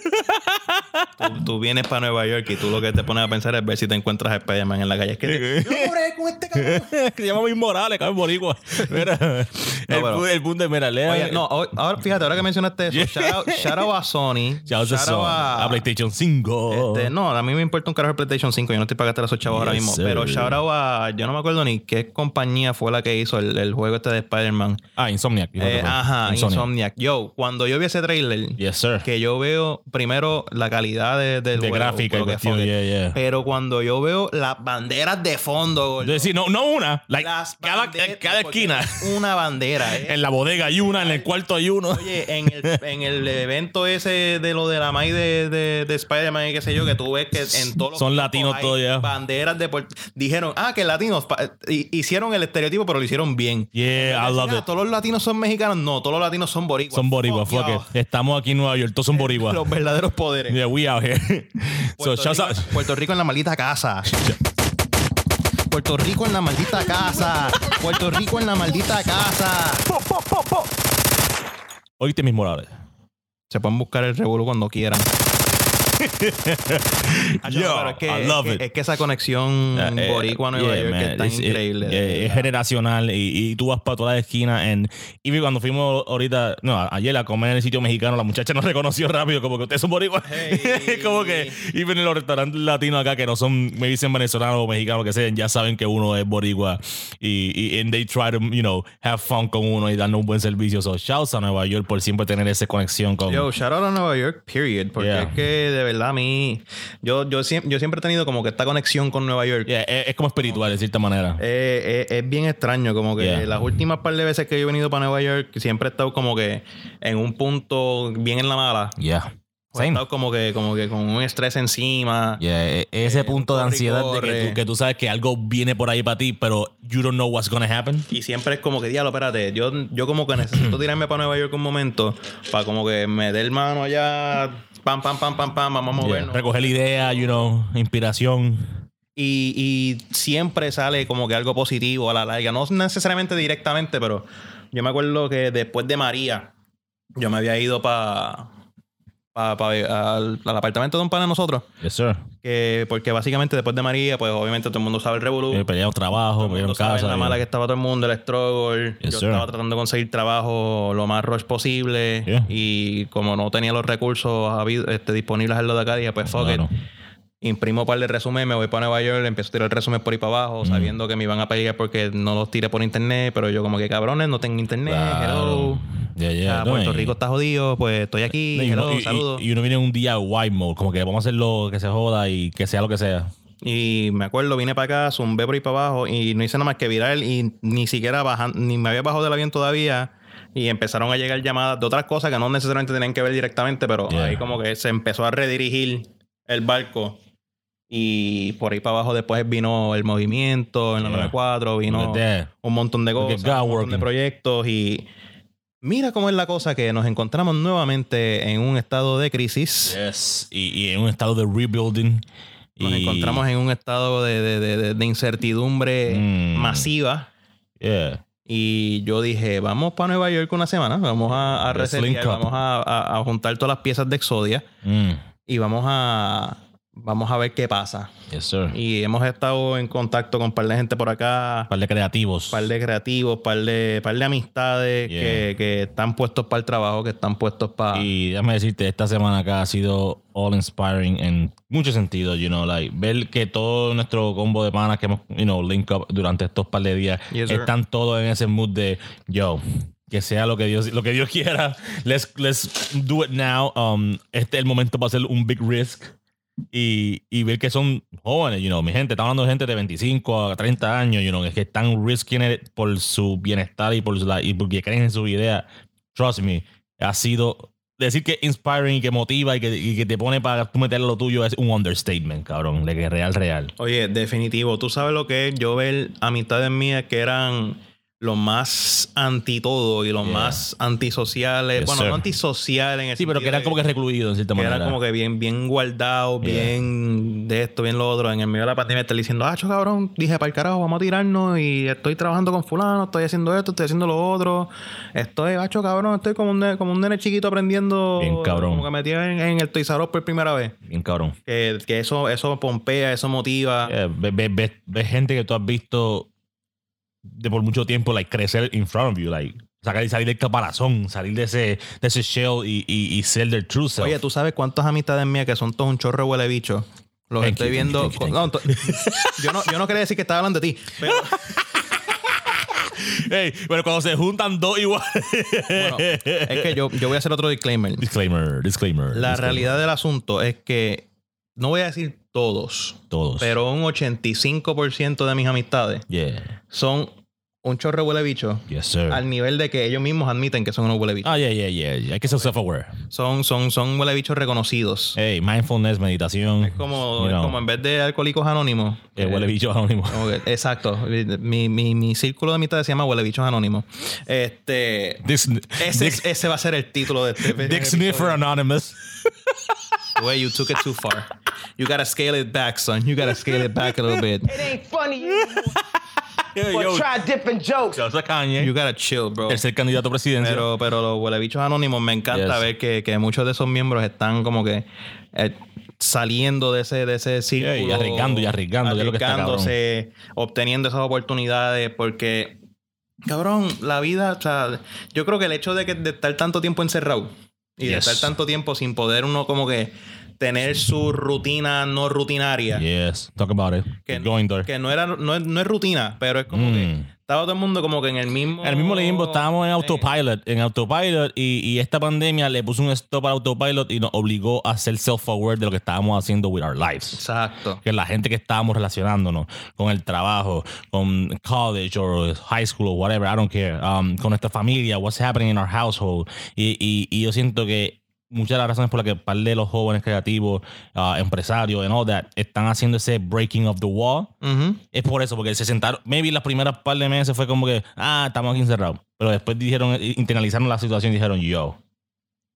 Tú, tú vienes para Nueva York y tú lo que te pones a pensar es ver si te encuentras a Spider-Man en la calle. Es que te- yo moré con este cabrón. que se llama Mis Morales, cabrón boricua. Mira, el, pero- el punto de, mira, lea. Oye, no, ahora fíjate, ahora que mencionaste eso, shout, out, shout out a Sony. Shout out shout a- a PlayStation 5. Este, no, a mí me importa un carajo el PlayStation 5. Yo no estoy para gastar esos chavos ahora mismo. sir. Pero shout out a. Yo no me acuerdo ni qué compañía fue la que hizo el, el juego este de Spider-Man. Ah, Insomniac. Eh, ajá, Insomniac. Yo, cuando yo vi ese trailer, Yes, sir. que yo veo primero la calidad de, del de juego, gráfica cuestión, yeah, yeah. Pero cuando yo veo las banderas de fondo, gordo, Es decir, no, no una, like, las cada, cada esquina. Una bandera, ¿eh? En la bodega hay una, en el cuarto hay uno. Oye, en el, en el evento ese de lo de la May de, de, de Spider-Man y qué sé yo, que tú ves que en todos los Son latinos todos ya. Banderas de Dijeron, ah, que latinos hicieron el estereotipo, pero lo hicieron bien. Yeah, I love Ah, it. Todos los latinos son mexicanos. No, todos los latinos son boricuas. Son boricuas, Fuck fuck y'all. it. Estamos aquí en Nueva York, todos son boricuas. Los verdaderos poderes. Yeah, we out here. so, Puerto, shouts Rico, out. Puerto Rico en la maldita casa. Puerto Rico en la maldita casa. Puerto Rico en la maldita casa. Oíste mis morales. Se pueden buscar el revuelo cuando quieran. Yo, es que, I love es it. es que esa conexión Eh, boricua Nueva yeah, York man. It's- increíble. eh, es generacional y, y tú vas para todas las esquinas. And, y cuando fuimos ahorita, no, ayer a comer en el sitio mexicano, la muchacha nos reconoció rápido, como que ustedes son boricuas. Hey. como que, y en los restaurantes latinos acá que no son, me dicen venezolanos o mexicanos que sean, ya saben que uno es boricua. Y, y and they try to, you know, have fun con uno y darnos un buen servicio. So, shouts a Nueva York por siempre tener esa conexión con. Yo, shout out a Nueva York, period. Porque Yeah. es que de verdad a mí, yo, yo, siempre, yo siempre he tenido como que esta conexión con Nueva York. Yeah, es, es como espiritual, de cierta manera. Eh, eh, es bien extraño, como que Yeah. las últimas par de veces que yo he venido para Nueva York, siempre he estado como que en un punto bien en la mala. Yeah. He Same. estado como que, como que con un estrés encima. Yeah, e- ese Eh, punto de corre ansiedad de que tú, que tú sabes que algo viene por ahí para ti, pero you don't know what's gonna happen. Y siempre es como que, diablo, espérate, yo, yo como que necesito tirarme para Nueva York un momento para como que me dé el mano allá, pam, pam, pam, pam, pam, vamos a Yeah. movernos. Recoger la idea, you know, inspiración. Y, y siempre sale como que algo positivo a la larga. No necesariamente directamente, pero yo me acuerdo que después de María, yo me había ido para al, al apartamento de un pan de nosotros. Yes, sir. Que, porque básicamente después de María, pues obviamente todo el mundo sabe el revolú. Eh, peleamos trabajo, sabe casa. la mala que estaba todo el mundo, el struggle. Yes, yo sir. estaba tratando de conseguir trabajo lo más rush posible. Yeah. Y como no tenía los recursos este, disponibles en lo de acá, dije, pues fuck Claro. it. Imprimo un par de resumen, me voy para Nueva York, empiezo a tirar el resumen por ahí para abajo, sabiendo que me iban a pelear porque no los tiré por internet, pero yo como que cabrones, no tengo internet, Claro. hello. Yeah, yeah. Ah, No, Puerto y- Rico está jodido, pues estoy aquí, no, y, hello, uno, y- y- saludos. y uno viene en un día white mode, como que vamos a hacerlo que se joda y que sea lo que sea. Y me acuerdo, vine para acá, zumbé por ahí para abajo y no hice nada más que virar y ni siquiera bajan, ni me había bajado del avión todavía. Y empezaron a llegar llamadas de otras cosas que no necesariamente tenían que ver directamente, pero Yeah. ahí como que se empezó a redirigir el barco. Y por ahí para abajo después vino el movimiento, en la Yeah. 94, vino un montón de cosas, un montón de proyectos y mira cómo es la cosa que nos encontramos nuevamente en un estado de crisis. Yes. Y, y en un estado de rebuilding. Nos y, encontramos en un estado de, de- de- de- incertidumbre Mm. masiva. Yeah. Y yo dije, vamos para Nueva York una semana, vamos a, a resetear, vamos a, a- a juntar todas las piezas de Exodia. Mm. y vamos a, vamos a ver qué pasa. Yes, sir. Y hemos estado en contacto con un par de gente por acá, Un par de creativos. un par de creativos, un par de, par de amistades Yeah. que, que están puestos para el trabajo, que están puestos para... Y déjame decirte, esta semana acá ha sido all inspiring en muchos sentidos, you know, like, ver que todo nuestro combo de panas que hemos, you know, link up durante estos par de días, Yes, están todos en ese mood de, yo, que sea lo que Dios, lo que Dios quiera, let's, let's do it now. Um, este es el momento para hacer un big risk. Y, y ver que son jóvenes, you know, mi gente, está hablando de gente de 25 a 30 años, you know, que están risking it por su bienestar y por la, y porque creen en su idea. Trust me, ha sido decir que inspiring y que motiva y que, y que te pone para tú meterle lo tuyo es un understatement, cabrón, de que real, real. Oye, definitivo. Tú sabes lo que es yo ver amistades mías que eran los más anti todo y los Yeah. más antisociales. Yes, bueno, sir. no antisociales en el Sí, pero que eran como que recluidos en cierta que manera. eran como que bien, bien guardados, Yeah. bien de esto, bien lo otro. En el medio de la pandemia estar diciendo, ah, cabrón, dije para el carajo, vamos a tirarnos y estoy trabajando con fulano, estoy haciendo esto, estoy haciendo lo otro. Estoy, hacho, cabrón, estoy como un, nene, como un nene chiquito aprendiendo. Bien, cabrón. Como que metido en, en el Us por primera vez. Bien cabrón. Que, que eso, eso pompea, eso motiva. Yeah, ve, ve- ve- ve gente que tú has visto de por mucho tiempo like crecer in front of you, like sacar y salir del caparazón, salir de ese, de ese shell y, y, y ser their true self. Oye, ¿tú sabes cuántas amistades mías que son todos un chorro huele bicho? Los Thank estoy you, viendo. thank you, thank you, No, to- yo, no, yo no quería decir que estaba hablando de ti, pero Hey, pero cuando se juntan dos iguales. bueno, es que yo, yo voy a hacer otro disclaimer. disclaimer, disclaimer. La disclaimer. realidad del asunto es que no voy a decir todos, Todos. pero un 85% de mis amistades Yeah. son un chorro de huele bicho Yes, sir. al nivel de que ellos mismos admiten que son unos huele bichos. Ah, yeah, yeah, yeah, yeah. Hay que ser self-aware. Son, son, son huele bichos reconocidos. Hey, mindfulness, meditación. Como, es know, como en vez de alcohólicos anónimos. eh, huele bicho anónimo. Como que- exacto. Mi, mi, mi círculo de amistades se llama Huele Bichos Anónimos. Este. Ese, Dick, ese va a ser el título de este. Dick Sniffer Anonymous. Way you took it too far. You gotta scale it back, son. You gotta scale it back a little bit. It ain't funny. Yo, But try different jokes. es Kanye. You gotta chill, bro. El ser candidato a presidencia. Pero, pero los huele bichos anónimos me encanta Yes. ver que, que muchos de esos miembros están como que eh, saliendo de ese, de ese círculo. y arriesgando, y arriesgando, que es lo que está cabrón. arriesgándose, obteniendo esas oportunidades, porque, cabrón, la vida, o sea, yo creo que el hecho de, que, de estar tanto tiempo encerrado y de Yes. estar tanto tiempo sin poder uno como que tener su rutina no rutinaria, Yes, talk about it. que, going there. que no, era, no, es, no es rutina, pero es como Mm. que estaba todo el mundo como que en el mismo... En el mismo limbo, estábamos en autopilot, en autopilot, y, y esta pandemia le puso un stop al autopilot y nos obligó a ser self-aware de lo que estábamos haciendo with our lives. Exacto. Que la gente que estábamos relacionándonos con el trabajo, con college o high school o whatever, I don't care, um, con nuestra familia, what's happening in our household. Y, y, y yo siento que muchas de las razones por las que par de los jóvenes creativos, uh, empresarios, and all that, están haciendo ese breaking of the wall, es por eso, porque se sentaron, maybe las primeras par de meses fue como que, ah, estamos aquí encerrados. Pero después dijeron, internalizaron la situación y dijeron, yo,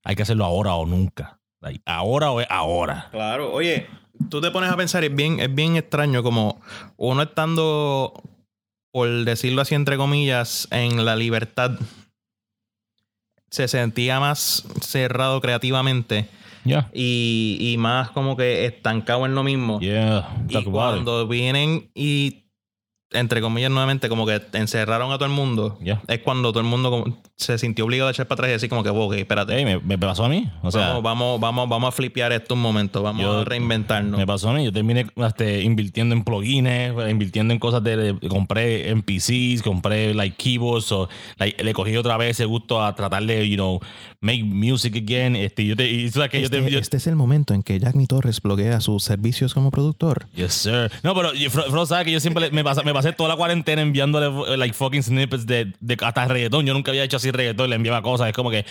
hay que hacerlo ahora o nunca. Like, ahora o es ahora. Claro, oye, tú te pones a pensar, es bien, es bien extraño como uno estando, por decirlo así entre comillas, en la libertad, se sentía más cerrado creativamente Yeah. y, y más como que estancado en lo mismo. Yeah. y cuando vienen y, entre comillas, nuevamente, como que encerraron a todo el mundo, Yeah. es cuando todo el mundo como- se sintió obligado a echar para atrás y decir como que, ok, espérate. Ey, me, me pasó a mí. O sea, vamos, vamos, vamos, vamos a flipear esto un momento, vamos Yo- a reinventarnos. me pasó a mí. Yo terminé este, invirtiendo en plugins, invirtiendo en cosas de, de- compré NPCs, compré like keyboards, o like, le cogí otra vez ese gusto a tratar de, you know, make music again. Este, yo te, y tú sabes que yo te, yo- es el momento en que Jack Torres bloquea sus servicios como productor. Yes, sir. No, pero Fro, Fro sabe que yo siempre le- me, pasé, me pasé toda la cuarentena enviándole like fucking snippets de, de hasta reggaetón. Yo nunca había hecho así reggaetón, le enviaba cosas. Es como que.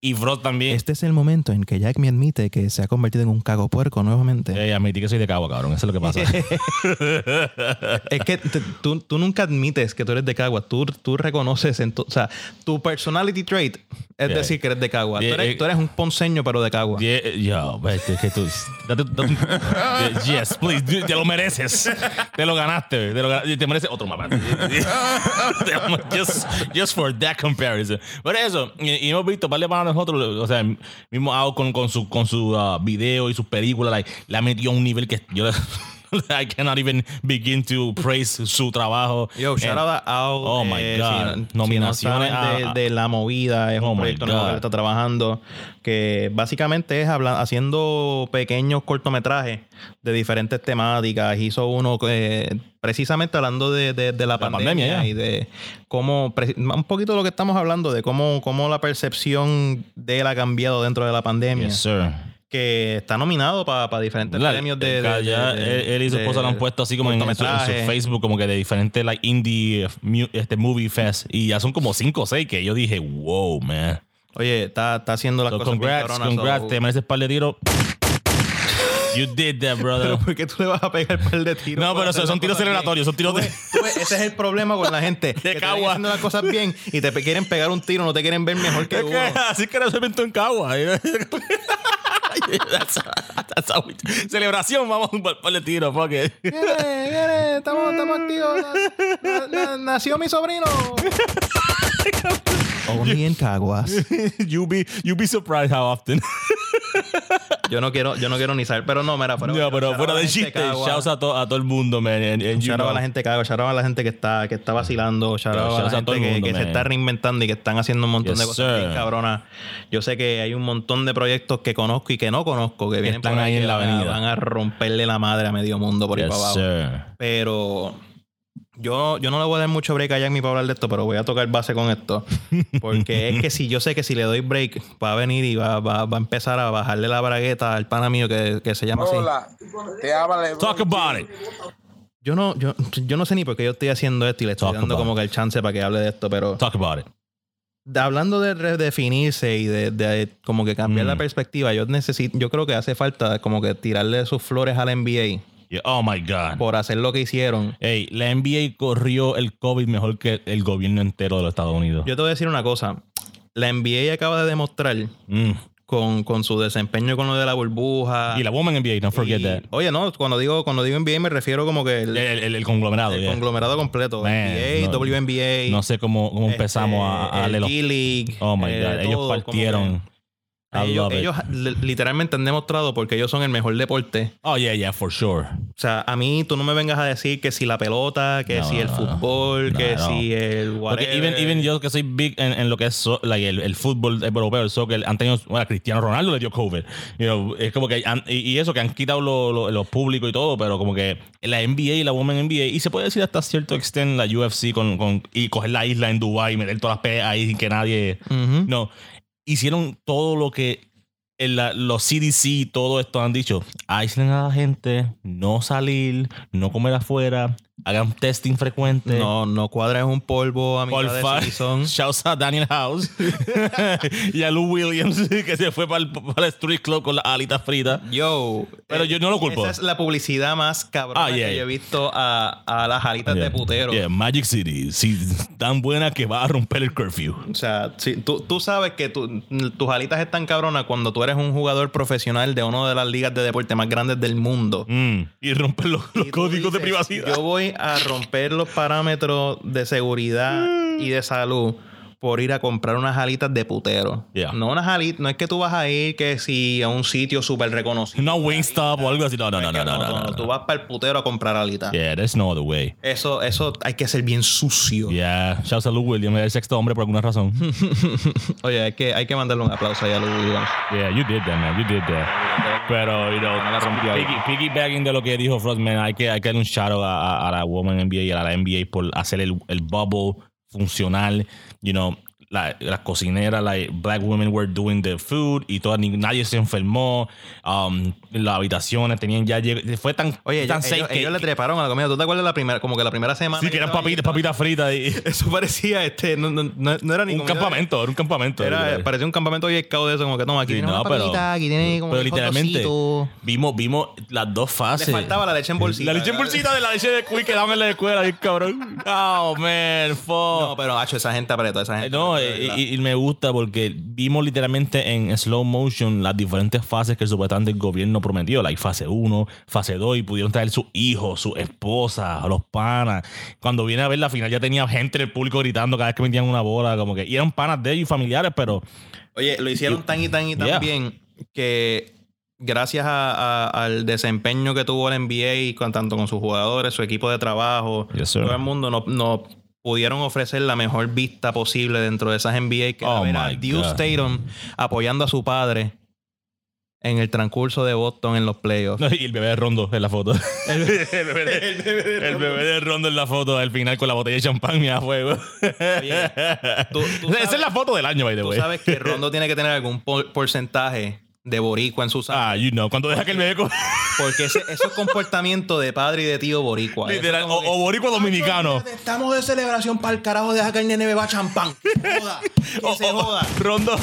Y Fro también. Este es el momento en que Jack me admite que se ha convertido en un cago puerco nuevamente. Eh, admití que soy de Cagua, cabrón. Eso es lo que pasa. Es que te- tú, tú nunca admites que tú eres de Cagua. Tú, tú reconoces, en tu- o sea, tu personality trait es Yeah. decir que eres de Cagua. Yeah, tú, eres, eh, tú eres un ponceño, pero de Cagua. Yeah, yo, vete, que tú. date- date- yes, please. Te lo mereces. Te lo ganaste. Te, lo ganaste, te mereces otro mapa. just, just for that comparison. Por eso, y, y hemos visto un par de panas nosotros, o sea, mismo Ao con, con su, con su uh, video y sus películas, la metió a un nivel que yo I cannot even begin to praise su trabajo. Yo, shout And- out a Ao, Oh my eh, God. si no- si no Nominaciones a- de, de la movida, es Oh un proyecto nuevo que está trabajando que básicamente es habla- haciendo pequeños cortometrajes de diferentes temáticas. Hizo uno que precisamente hablando de, de- de la, La pandemia, pandemia, y de cómo, un poquito de lo que estamos hablando, de cómo, cómo la percepción de él ha cambiado dentro de la pandemia. Yes, sir. Que está nominado para diferentes premios de, de- Ya de- de- él, y su de esposa lo han puesto así como en, en su, en su cortometrajes. Facebook, como que de diferentes like indie este movie fest. Y ya son como cinco o seis que yo dije, wow, man. Oye, está, está haciendo las So, cosas bien congrats, cabronas, congrats, so- te mereces par de tiros. You did that, brother. Pero ¿por qué tú le vas a pegar par de tiros? No, pero son tiros bien? celebratorios, son tiros Tú de- tú ese es el problema con la gente. que te ven Cagua. haciendo las cosas bien y te quieren pegar un tiro, no te quieren ver mejor que que así que era se inventó en Cagua. That's- that's how we- Celebración, vamos un par de tiros, fuck it. Viene, viene, estamos, estamos activos. Na- na- na- nació mi sobrino. Only in Caguas. you be you be surprised how often. Yo no quiero, yo no quiero ni saber, pero no, mira, fuera, No, pero fuera de chiste, shouts a, to- a todo el mundo, man. And you Shout out a la gente que hago, shout out a la gente que está, que está vacilando, shout out a la a gente que, mundo, que se está reinventando y que están haciendo un montón Yes, de cosas bien cabronas. Yo sé que hay un montón de proyectos que conozco y que no conozco que vienen están por ahí en que la avenida. Van a romperle la madre a medio mundo por ahí para abajo. sir. Pero yo, yo no le voy a dar mucho break a Jack para hablar de esto, pero voy a tocar base con esto. Porque es que si yo sé que si le doy break, va a venir y va, va- va a empezar a bajarle la bragueta al pana mío que, que se llama así. Hola, te habla LeBron Talk about it. Yo no, yo, yo no sé ni por qué yo estoy haciendo esto y le estoy Talk dando como que el chance para que hable de esto, pero Talk about it. de- hablando de redefinirse y de, de como que cambiar Mm. la perspectiva, yo necesito, yo creo que hace falta como que tirarle sus flores a la NBA Yeah, Oh my God. por hacer lo que hicieron. Hey, la NBA corrió el COVID mejor que el gobierno entero de los Estados Unidos. Yo te voy a decir una cosa. La NBA acaba de demostrar Mm. con, con su desempeño con lo de la burbuja. Y la Woman NBA, don't forget Y- that. Oye, no, cuando digo, cuando digo NBA me refiero como que el, El, el- el conglomerado. el yeah. conglomerado completo. Man, NBA, no- WNBA. No sé cómo, cómo empezamos a, a este, los. G-League. Oh my eh, God. Ellos todo, como partieron. Ellos, ellos li- literalmente han demostrado porque ellos son el mejor deporte. Oh, yeah, yeah, for sure. O sea, a mí tú no me vengas a decir que si la pelota, que No, si el no, no. fútbol, No, que si el Porque whatever. even, even yo que soy big en, en lo que es so- like, el, el fútbol europeo, el soccer, han tenido, bueno, Cristiano Ronaldo le dio COVID. You know, es como que, han- y, eso que han quitado lo- lo- los públicos y todo, pero como que la NBA y la Women NBA, y se puede decir hasta cierto extent la UFC con, con- y coger la isla en Dubai y meter todas las peleas ahí sin que nadie... Ujú. No, hicieron todo lo que los CDC y todo esto han dicho. Aíslen a la gente, no salir, no comer afuera, hagan testing frecuente. No, no cuadres un polvo a Por de shouts a Daniel House y a Lou Williams que se fue para el, para el street club con las alitas fritas. Yo. Pero eh, yo no lo culpo. Esa es la publicidad más cabrona Ah, yeah, que yo he visto a, a las alitas de putero. Yeah, Magic City, sí, tan buena que va a romper el curfew. O sea, si, tú, tú sabes que tu- tus alitas están cabronas cuando tú eres un jugador profesional de una de las ligas de deporte más grandes del mundo. Mm, Y romper los, códigos de privacidad. Yo voy a romper los parámetros de seguridad y de salud por ir a comprar unas alitas de putero. Yeah. No unas alitas, no es que tú vas a ir que si a un sitio súper reconocido. No Wingstop o algo así. No, no, no, no, que no, no, no, Tú no. vas para el putero a comprar alitas. Yeah, there's no other way. Eso, eso hay que ser bien sucio. Yeah, shouts a Lou Williams, el sexto hombre por alguna razón. Oye, hay que, hay que mandarle un aplauso ahí a Lou Williams. Yeah, you did that, man. You did that. Pero, you know, la rompió piggy- piggybacking de lo que dijo Frostman, hay que, hay que darle un shout out a, a- a la Woman NBA y a la NBA por hacer el, el bubble funcional. You know, la- las cocineras, like, black women were doing the food y toda, nadie se enfermó. Um, las habitaciones tenían ya. Fue tan, Oye, tan ellos, ellos- que, ellos le treparon a la comida. ¿Tú te acuerdas la primera, como que la primera semana? sí, que eran papitas, papitas fritas. Y, Eso parecía este, no, no, no, no era ni un campamento, era un campamento. Era, parecía un campamento bien de eso, como que toma, aquí Sí, no, pero- papita, aquí tiene como Pero literalmente, vimos, vimos las dos Le fases. faltaba la leche en bolsita. La leche en bolsita de la leche de cuy que daban en la escuela, cabrón. Oh, man, fuck. No, pero hacho, esa gente apretó, esa gente. No, y, me gusta porque vimos literalmente en slow motion las diferentes fases que supuestamente el gobierno prometió, like fase 1, fase 2, y pudieron traer sus hijos, su esposa, los panas. Cuando viene a ver la final ya tenía gente en el público gritando cada vez que metían una bola, como que y eran panas de ellos y familiares, pero Oye, lo hicieron tan y tan y tan Yeah. bien que gracias a- a- al desempeño que tuvo el NBA con, tanto con sus jugadores, su equipo de trabajo, Yes, todo el mundo nos no pudieron ofrecer la mejor vista posible dentro de esas NBA que era Oh ver a my Deuce. Tatum apoyando a su padre en el transcurso de Boston en los playoffs. No, y el bebé de Rondo en la foto. el, bebé de, el bebé de Rondo en la foto al final con la botella de champán y a fuego. Oye, tú- tú Esa es la foto del año, by the Tú way. sabes que Rondo tiene que tener algún por- porcentaje de boricua en su sangre. Ah, you know, cuando deja que el bebé Porque ese, eso es comportamiento de padre y de tío boricua. Literal, o, que, o boricua dominicano. Estamos de celebración para el carajo, deja que el nene beba champán. Joda. Que O- se o- joda. Rondo,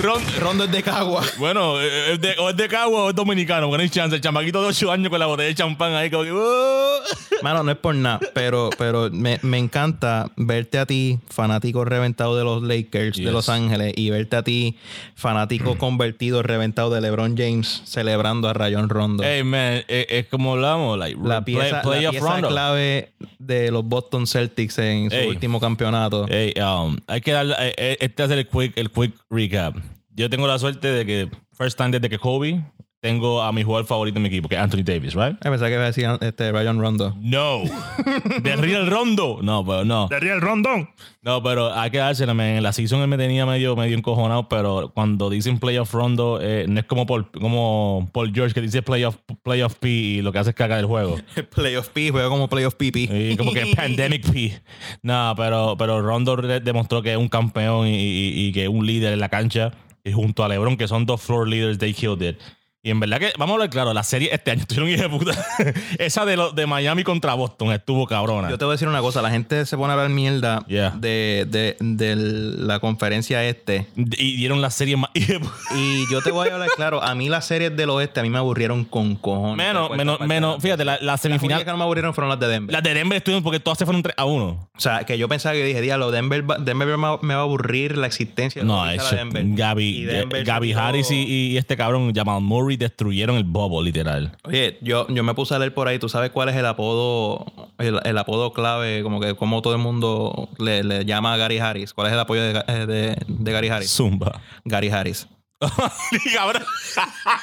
Rondo, Rondo es de Cagua. Bueno, eh, es de, o es de Cagua o es dominicano, porque no hay chance. El chamaquito de 8 años con la botella de champán ahí, como que. "Uh". Mano, no es por nada, pero, pero me, me encanta verte a ti, fanático reventado de los Lakers de. Los Ángeles, y verte a ti, fanático convertido, reventado de LeBron James, celebrando a Rayon Rondo. Hey, man, eh, es como hablamos, like, la play- pieza, la clave de los Boston Celtics en su último campeonato. Hey, um, hay que darle, eh, eh, este hacer el quick, el quick recap. Yo tengo la suerte de que, first time desde que Kobe, tengo a mi jugador favorito en mi equipo, que es Anthony Davis, right? Ah, pensaba que iba a decir este, Rayon Rondo. No. De Real Rondo. No, pero no. De Real Rondón. No, pero hay que dársela. En la season él me tenía medio, medio encojonado, pero cuando dicen playoff Rondo, eh, no es como Paul, como Paul George que dice playoff, playoff P y lo que hace es cagar el juego. Playoff P, juega como Playoff PP. Y como que Pandemic P. No, pero, pero Rondo demostró que es un campeón y, y- y que es un líder en la cancha. Y junto a LeBron, que son dos floor leaders, they killed it. Y en verdad que, vamos a hablar claro, la serie este año estuvieron hija de puta. Esa de, lo, de Miami contra Boston estuvo cabrona. Yo te voy a decir una cosa, la gente se pone a hablar mierda Yeah. de, de, de la conferencia este. Y dieron la serie más hija de puta. Y yo te voy a hablar claro, a mí las series del oeste a mí me aburrieron con cojones. Menos, menos, menos. Fíjate, la, la Las semifinal. únicas que no me aburrieron fueron las de Denver. Las de Denver estuvieron porque todas se fueron 3 a 1. O sea, que yo pensaba que dije, diablo, Denver, Denver me va me va a aburrir la existencia de No, la Denver. Gaby, Y Denver Gaby Harris y, y este cabrón Jamal Murray destruyeron el bobo, literal. Oye, yo, yo me puse a leer por ahí, ¿tú sabes cuál es el apodo, el, el apodo clave, como que como todo el mundo le, le llama a Gary Harris? ¿Cuál es el apoyo de, de Gary Harris? Zumba. Gary Harris. cabrón,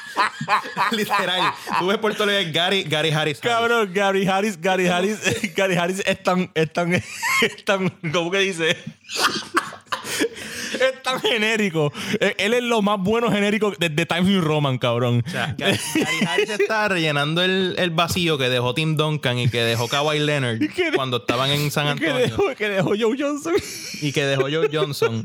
Literal. Tú ves Puerto Rico Gary, Gary Harris. cabrón, Gary Harris, Gary Harris, Gary Harris es tan, es tan, es tan, ¿cómo que dice? Es tan genérico. Él él es lo más bueno genérico desde Times New Roman, cabrón. O sea, Gary, Gary Harris está rellenando el, el vacío que dejó Tim Duncan y que dejó Kawhi Leonard de- cuando estaban en San que Antonio dejó, que dejó Joe Johnson. y que dejó Joe Johnson.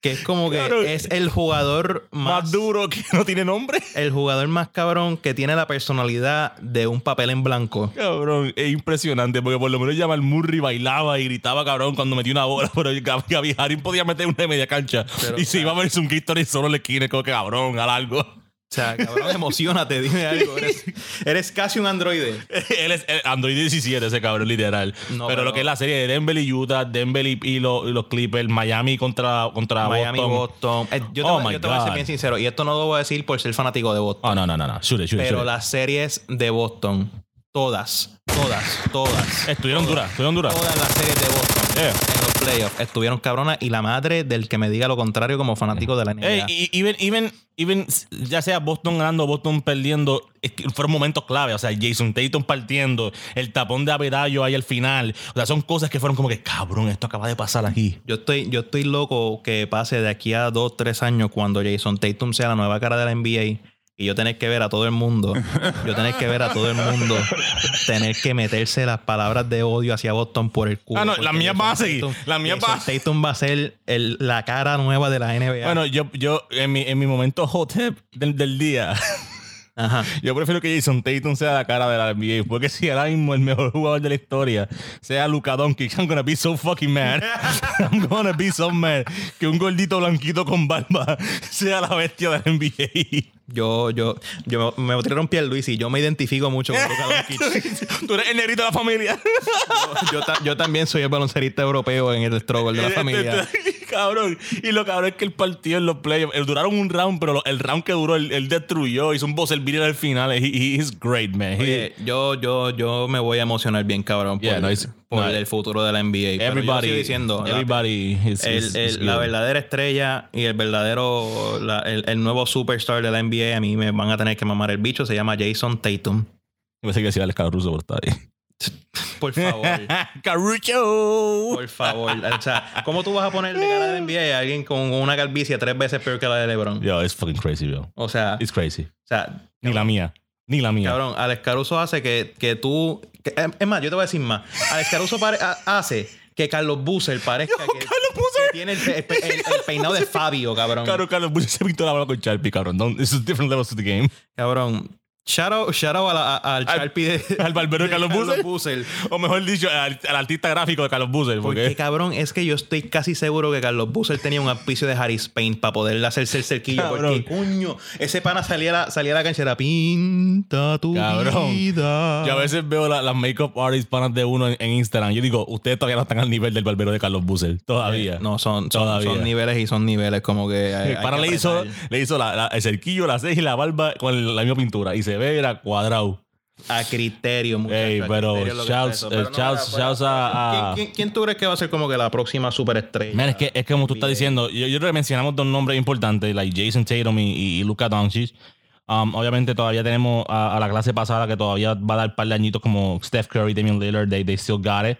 Que es como que Claro. es el jugador Más más, duro que no tiene nombre. el jugador más cabrón que tiene la personalidad de un papel en blanco. Cabrón, es impresionante porque por lo menos Jamal Murray bailaba y gritaba, cabrón, cuando metía una bola, pero Gaby, Harris podía meter una de media cancha Pero, y se iba a ver un History solo en la esquina, como que cabrón, al algo. O sea, cabrón, emocionate, dime algo. Eres, eres casi un androide. Él es eh, Android 17, ese cabrón, literal. No, pero, pero- lo que es la serie de Denver y Utah, Denver y, y los, y los Clippers, Miami contra, contra Miami, Boston. Boston. Eh, yo te, Oh, yo te voy a ser bien sincero, y esto no lo voy a decir por ser fanático de Boston. Oh, no, no, no, no. Shoot it, shoot it, pero shoot las series de Boston, todas, todas, todas. Estuvieron duras, estuvieron duras. Todas las series de Boston Yeah. en los playoffs estuvieron cabronas y la madre del que me diga lo contrario como fanático de la NBA. Ey, y- even, even, even, ya sea Boston ganando, Boston perdiendo, fueron momentos clave. O sea, Jason Tatum partiendo, el tapón de Averallo ahí al final. O sea, son cosas que fueron como que, cabrón, esto acaba de pasar aquí. Yo estoy, yo estoy loco que pase de aquí a dos, tres años cuando Jason Tatum sea la nueva cara de la NBA y yo tener que ver a todo el mundo, yo tener que ver a todo el mundo tener que meterse las palabras de odio hacia Boston por el culo. Ah, no, mías Jason van a seguir. Tatum- Las mías Jason van a- Tatum va a ser el- la cara nueva de la NBA. Bueno, yo, yo en, mi, en mi momento hot tip del, del día, Ajá. yo prefiero que Jason Tatum sea la cara de la NBA. Porque si ahora mismo el mejor jugador de la historia sea Luka Doncic, I'm gonna be so fucking mad. I'm gonna be so mad que un gordito blanquito con barba sea la bestia de la NBA. Yo, yo, yo me tiraron piel Luis y yo me identifico mucho con Luka Doncic. Tú eres el negrito de la familia. yo, ta- yo también soy el baloncerista europeo en el struggle de la familia. Cabrón. Y lo cabrón es que el partido en los playoffs, eh, duraron un round, pero el round que duró, él, él destruyó, hizo un buzzer beater al final. He, he is great, man. He- yo, yo, yo me voy a emocionar bien, cabrón, por, Yeah, no, it's- por no, el futuro de la NBA. Everybody, diciendo, la- everybody is, el- is- el- is la verdadera estrella y el verdadero, la- el, el nuevo superstar de la NBA, a mí me van a tener que mamar el bicho, se llama Jason Tatum. Yo pensé que decía Alex Caruso, pero está ahí. Por favor. Caruso. Por favor. O sea, ¿cómo tú vas a poner de cara de NBA a alguien con una calvicie tres veces peor que la de LeBron? Yo, it's fucking crazy, bro. O sea, It's crazy. o sea Ni la mía. Ni la mía. cabrón, Alex Caruso hace que, que tú. que- eh, es más, yo te voy a decir más. Alex Caruso pare- ha- hace que Carlos Busser parezca que, Carlos Boozer. que tiene el, pe- el- el peinado de Fabio, cabrón. Claro, Carlos Bush se pintó la bola con Sharpie, cabrón. Don't, this is different levels to the game. Cabrón. Shout out, shout out a la- a- al Sharpie de. Al barbero de Carlos Boozer. Boozer. O mejor dicho, al, al artista gráfico de Carlos Boozer. Porque, Porque, cabrón, es que yo estoy casi seguro que Carlos Busser tenía un auspicio de Harris Paint para poder hacerse el cerquillo. Cabrón. Porque, coño, ese pana salía a la, salía a la cancha y era pinta tu Cabrón. vida. yo a veces veo la- las makeup artists panas de uno en, en Instagram. Yo digo, ustedes todavía no están al nivel del barbero de Carlos Boozer. Todavía. Eh, No, son, son, Todavía. son niveles y son niveles como que. hay- El hay pana que le hizo, le hizo la- el cerquillo, la ceja y la barba con la misma pintura. Y se ve, era cuadrado. A criterio, muchacho. Ey, a pero que shouts- eh, shouts- a- a- ¿Quién, tú crees que va a ser como que la próxima superestrella? Man, es que es como tú estás diciendo. Yo, yo creo que mencionamos dos nombres importantes, like Jason Tatum y, y, y Luka Doncic. Um, obviamente todavía tenemos a, a la clase pasada que todavía va a dar un par de añitos como Steph Curry, Damian Lillard, they, they still got it.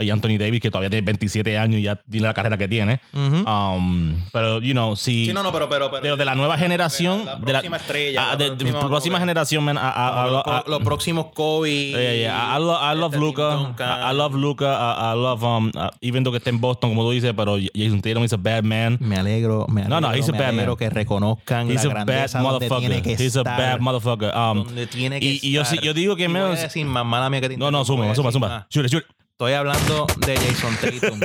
Y Anthony Davis, que todavía tiene 27 años y ya tiene la carrera que tiene. Ujú. Um, pero, you know, si... Sí, no, no, pero. pero, pero de, de la nueva generación... La de la próxima estrella. ah, la de, de- próxima- generación, man. los, próximos Kobe. Yeah, yeah. I, I love, I love Luca. I, I love Luca. I, I love um. uh, even though que esté en Boston, como tú dices, pero Jason Tatum is a bad man. Me alegro, me No, alegro, no, he's a me bad alegro man. que reconozcan He's la a bad grandeza tiene motherfucker. que He's a estar. bad motherfucker. Um, donde tiene que y, y yo estar. yo digo que Y voy a menos. decir más, mala mía que te No, no, suma, suma, suma. shoot it. Estoy hablando de Jason Tatum.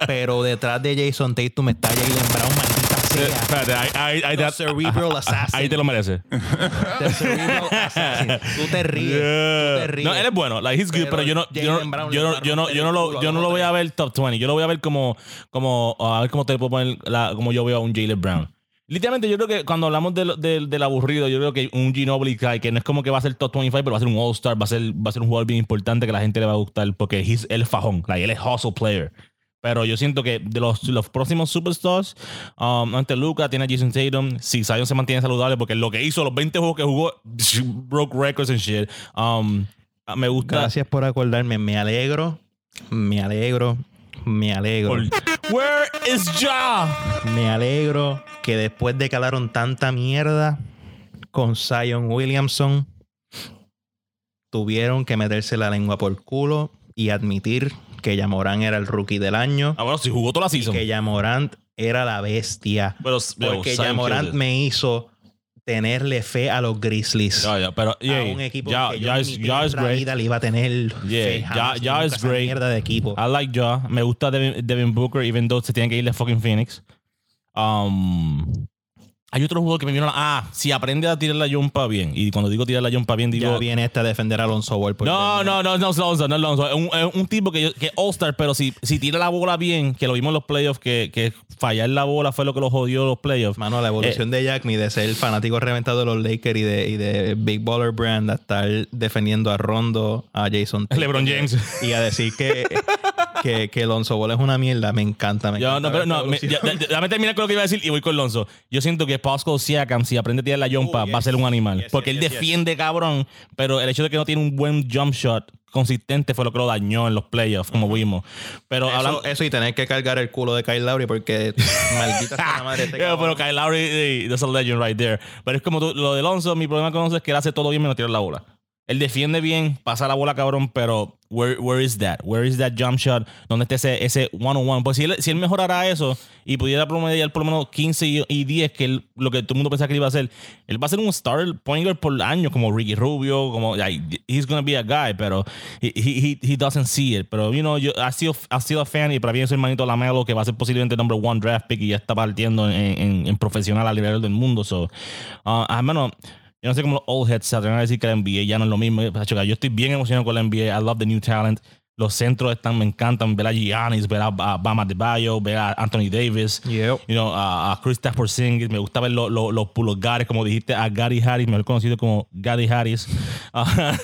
pero detrás de Jason Tatum está Jalen Brown, maldita sea. Espérate, ahí, te- cerebral assassin. ahí te lo mereces. The cerebral assassin. Tú te ríes. Tú te ríes. No, él es bueno, like he's good, Pero pero yo no, yo no, yo no, yo no, yo lo, yo no lo voy a ver top 20. Yo lo voy a ver como, como, a ver cómo te puedo poner, la, como yo veo a un Jalen Brown. Literalmente, yo creo que cuando hablamos del, del, aburrido, yo creo que un Ginobili que no es como que va a ser top 25, pero va a ser un All-Star, va a ser, va a ser un jugador bien importante que la gente le va a gustar porque es fajón, like, él es hustle player. Pero yo siento que de los, los próximos superstars, um, ante Luca tiene a Jason Tatum. Si Zion se mantiene saludable, porque lo que hizo, los 20 juegos que jugó, broke records and shit. Um, me gusta. Gracias por acordarme. Me alegro. Me alegro. Me alegro. Where is Ja? Me alegro que después de que hablaron tanta mierda con Zion Williamson, tuvieron que meterse la lengua por culo y admitir que Yamorán era el rookie del año Ah, bueno, si jugó toda la season. que Yamorant era la bestia. Pero, Porque it. me hizo tenerle fe a los Grizzlies. Pero a un equipo que yo en es, mi vida le iba a tener fe. ya- jamás es great. mierda de equipo. I like Ja. Me gusta Devin, Devin Booker, even though se tiene que ir de fucking Phoenix. Um, hay otro jugador que me la... Ah, si aprende a tirar la jumpa bien. Y cuando digo tirar la jumpa bien, digo... ya viene este a defender a Alonso Ball. No, Denver. no, no, no, es Alonso, no es Alonso. Es un, tipo que, que All-Star, pero si, si tira la bola bien, que lo vimos en los playoffs, que, que fallar la bola fue lo que lo jodió los playoffs. Mano, la evolución Eh. de Jack Me de ser fanático reventado de los Lakers y de, y de Big Baller Brand a estar defendiendo a Rondo, a Jason LeBron James. y a decir que, que, que Alonso Ball es una mierda, me encanta. Me Yo, encanta no, pero no, me- ya- ya- déjame terminar con lo que iba a decir y voy con Lonzo. Yo siento que Pascal Siakam, si aprende a tirar la jumpa, yes. va a ser un animal. Yes, porque yes, él defiende cabrón, pero el hecho de que no tiene un buen jump shot consistente fue lo que lo dañó en los playoffs, como vimos. Pero hablando. eso, eso y tener que cargar el culo de Kyle Lowry porque maldita sea la madre. Este Yeah, pero Kyle Lowry, eh, that's a legend right there. Pero es como tú- lo de Lonzo, mi problema con Lonzo es que él hace todo bien menos tirar la bola. Él defiende bien, pasa la bola cabrón, pero where, where is that? Where is that jump shot? ¿Dónde está ese, ese one-on-one? Pues si él, si él mejorara eso y pudiera promediar por lo menos 15 y, y 10, que él- lo que todo el mundo pensaba que iba a hacer, él va a ser un starter point guard por años, como Ricky Rubio, como like, he's gonna be a guy, pero he, he, he- doesn't see it. Pero, you know, yo, I still, I still a fan y para mí es su hermanito Lamelo, que va a ser posiblemente el number one draft pick y ya está partiendo en, en, en profesional a nivel del mundo. So, uh, al menos, yo no sé cómo los old heads se atreven a decir que la NBA ya no es lo mismo. Yo estoy bien emocionado con la NBA. I love the new talent. Los centros están, me encantan. Ver a Giannis, ver a, a Bama de Bayo, ver a Anthony Davis. Yep. You know, a, a Kristaps Porzingis. Me gusta ver lo- lo- los pulgares, como dijiste, a Gary Harris, mejor conocido como Gary Harris. a,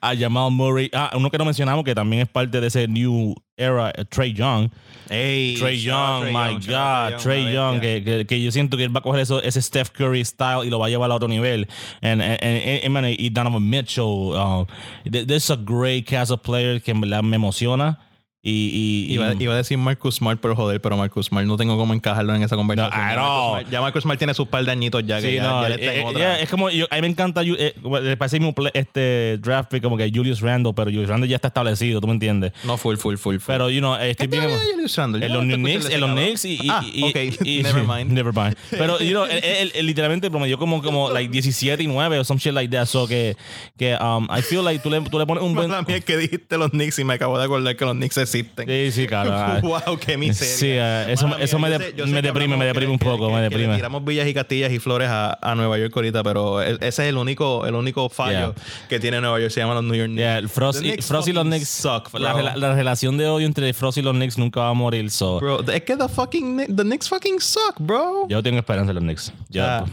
a Jamal Murray. Ah, uno que no mencionamos que también es parte de ese new era, eh, Trey Young. Ey, Trey Young, my Young, God, Trey Young, que, que, que yo siento que él va a coger eso, ese Steph Curry style y lo va a llevar a otro nivel. And, and, and- y Donovan Mitchell, uh, there's a great cast of players que en verdad me emociona. Y, y, y- Iba, iba a decir Marcus Smart, pero joder, pero Marcus Smart no tengo cómo encajarlo en esa conversación. No, ya, Marcus. Smart, ya Marcus Smart tiene sus par de añitos ya, que Sí, ya, no, ya él está en eh, otra. yeah, es como, yo, a mí me encanta, eh, le parece mismo play- este draft pick como que Julius Randle, pero Julius Randle ya está establecido, ¿tú me entiendes? No, full, full, full. full. Pero, you know, estoy ¿Qué bien... tal Julius Randle? En los Knicks, en los Knicks y, y, Ah, y- ok. y- Never mind. Never mind. Pero, you know, él, él- él literalmente promedió como, como like 17 y 9 o some shit like that. So que, que um, I feel like tú le, tú le pones un buen. Mala mía, que dijiste los Knicks y me acabo de acordar que los Knicks existen. Sí, sí, claro. ah. wow, qué miseria. Sí, eh, eso- Mala eso mía, me yo sé- yo me deprime, me que- deprime un que- poco, que- me que deprime. le tiramos villas y castillas y flores a, a Nueva York ahorita, pero ese es el único, el único fallo que tiene Nueva York. Se llama los New York Knicks. Yeah, Frost, y, Frost y los Knicks. suck, la, rela- la relación de odio entre Frost y los Knicks nunca va a morir. So, Bro, es que the fucking Knicks- the Knicks fucking suck, bro. yo tengo esperanza en los Knicks. O sea,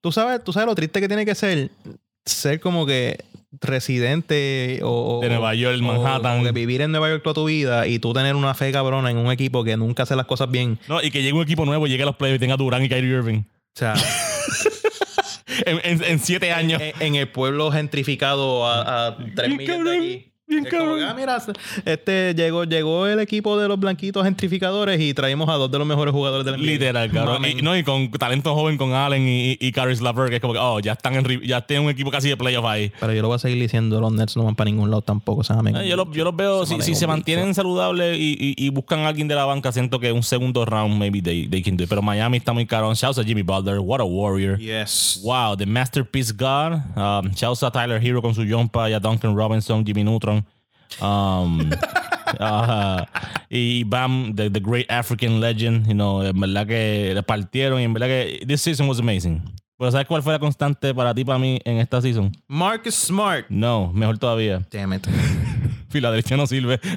tú sabes, tú sabes lo triste que tiene que ser ser como que residente o, De Nueva York, o Manhattan. como que vivir en Nueva York toda tu vida y tú tener una fe cabrona en un equipo que nunca hace las cosas bien. no, y que llegue un equipo nuevo, llegue a los playoffs y tenga Durán y Kyrie Irving. O sea, En, en, en siete años. en, en el pueblo gentrificado a, a tres Bien millas cabrón, de aquí. Bien Es cabrón. ah, mira, este llegó, llegó el equipo de los blanquitos gentrificadores y traímos a dos de los mejores jugadores del NBA. Literal, cabrón. Y, no, y con talento joven con Allen y, y, Caris LeVert, que es como que, oh, ya están en, ya tienen un equipo casi de playoff ahí. Pero yo lo voy a seguir diciendo, los Nets no van para ningún lado tampoco. Eh, Yo, los, yo los veo, si, si se mantienen saludables y, y, y buscan a alguien de la banca, siento que un segundo round, maybe they, they can do it. Pero Miami está muy caro. Shouts a Jimmy Butler, what a warrior. Yes. Wow, the masterpiece God. Um, shouts a Tyler Hero con su jumpa y a Duncan Robinson, Jimmy Neutron. Um, uh, y Bam, the, the great African legend. You know, en verdad que le partieron y en verdad que this season was amazing. Pero ¿sabes cuál fue la constante para ti, para mí, en esta season? Marcus Smart. No, mejor todavía. Damn it. Filadelfia no sirve. Te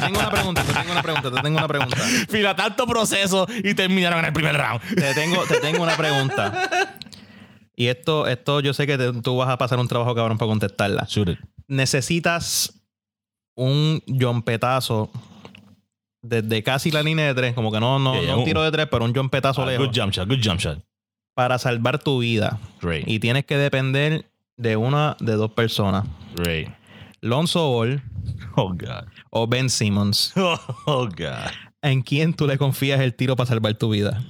tengo una pregunta, te tengo una pregunta, te tengo una pregunta. Fila, tanto proceso y terminaron en el primer round. Te tengo, te tengo una pregunta. Y esto, esto yo sé que te- tú vas a pasar un trabajo cabrón para contestarla. Necesitas un jompetazo desde casi la línea de tres, como que no, no, Yeah, no un tiro de tres, pero un jompetazo lejos good jump shot, good jump shot. para salvar tu vida. Great, Y tienes que depender de una de dos personas. great. Lonzo Ball Oh, God. o Ben Simmons. Oh, God. ¿En quién tú le confías el tiro para salvar tu vida?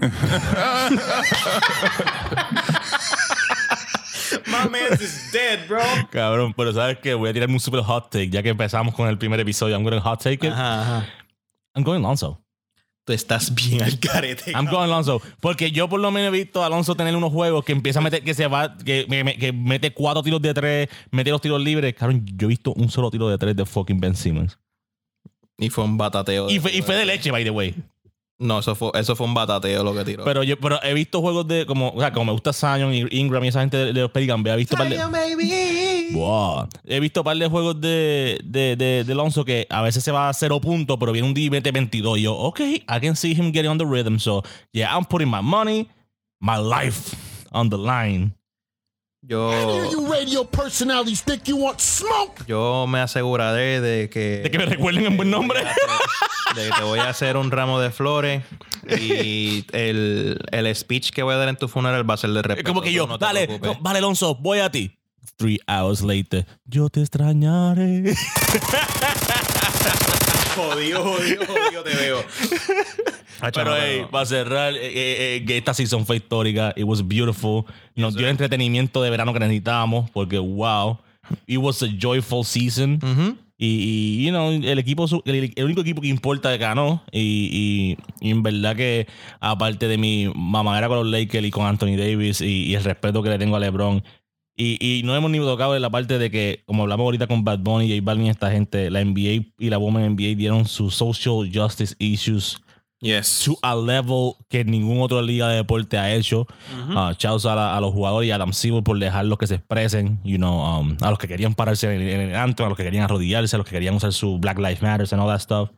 My man's is dead, bro. Cabrón, pero ¿sabes qué? Voy a tirarme un super hot take ya que empezamos con el primer episodio. I'm going hot take it. Ajá, ajá. I'm going Alonso. Tú estás bien al carete. I'm going Alonso. Porque yo por lo menos he visto a Alonso tener unos juegos que empieza a meter, que se va, que, me- me- que mete cuatro tiros de tres, mete los tiros libres. Cabrón, yo he visto un solo tiro de tres de fucking Ben Simmons. Y fue un batateo. Y fue, y fue de leche, by the way. No, eso fue, eso fue un batateo lo que tiró. Pero yo pero he visto juegos de, como, o sea, como me gusta Zion y Ingram y esa gente de, de los Pelicans, he visto par de, Wow. He visto un par de juegos de, de, de, de Alonso que a veces se va a cero puntos, pero viene un día y mete 22. Y yo, ok, I can see him getting on the rhythm. So, yeah, I'm putting my money, my life on the line. Yo, You radio personalities think you want smoke? yo me aseguraré de que. De que me recuerden en buen nombre. de que te voy a hacer un ramo de flores y el, el speech que voy a dar en tu funeral va a ser de Es respeto. como que yo, no dale, no, vale, Alonso, voy a ti. Three hours later, yo te extrañaré. Jodido, jodido, jodido te veo. Pero hey, para cerrar, eh, eh, eh, que esta season fue histórica. It was beautiful. Nos dio el entretenimiento de verano que necesitábamos porque, wow, it was a joyful season. y, y, you know, el equipo, su- el, el único equipo que importa ganó. Y, y, y en verdad que, aparte de mi mamadera con los Lakers y con Anthony Davis y, y el respeto que le tengo a LeBron. Y, y no hemos ni tocado en la parte de que, como hablamos ahorita con Bad Bunny, J Balvin y esta gente, la NBA y la Women NBA dieron sus social justice issues Yes. to a level que ningún otro liga de deporte ha hecho. Uh, shouts a, la- a los jugadores y a Adam Silver por dejarlos que se expresen. You know, um, a los que querían pararse en el, en el anthem, a los que querían arrodillarse, a los que querían usar su Black Lives Matter and all that stuff.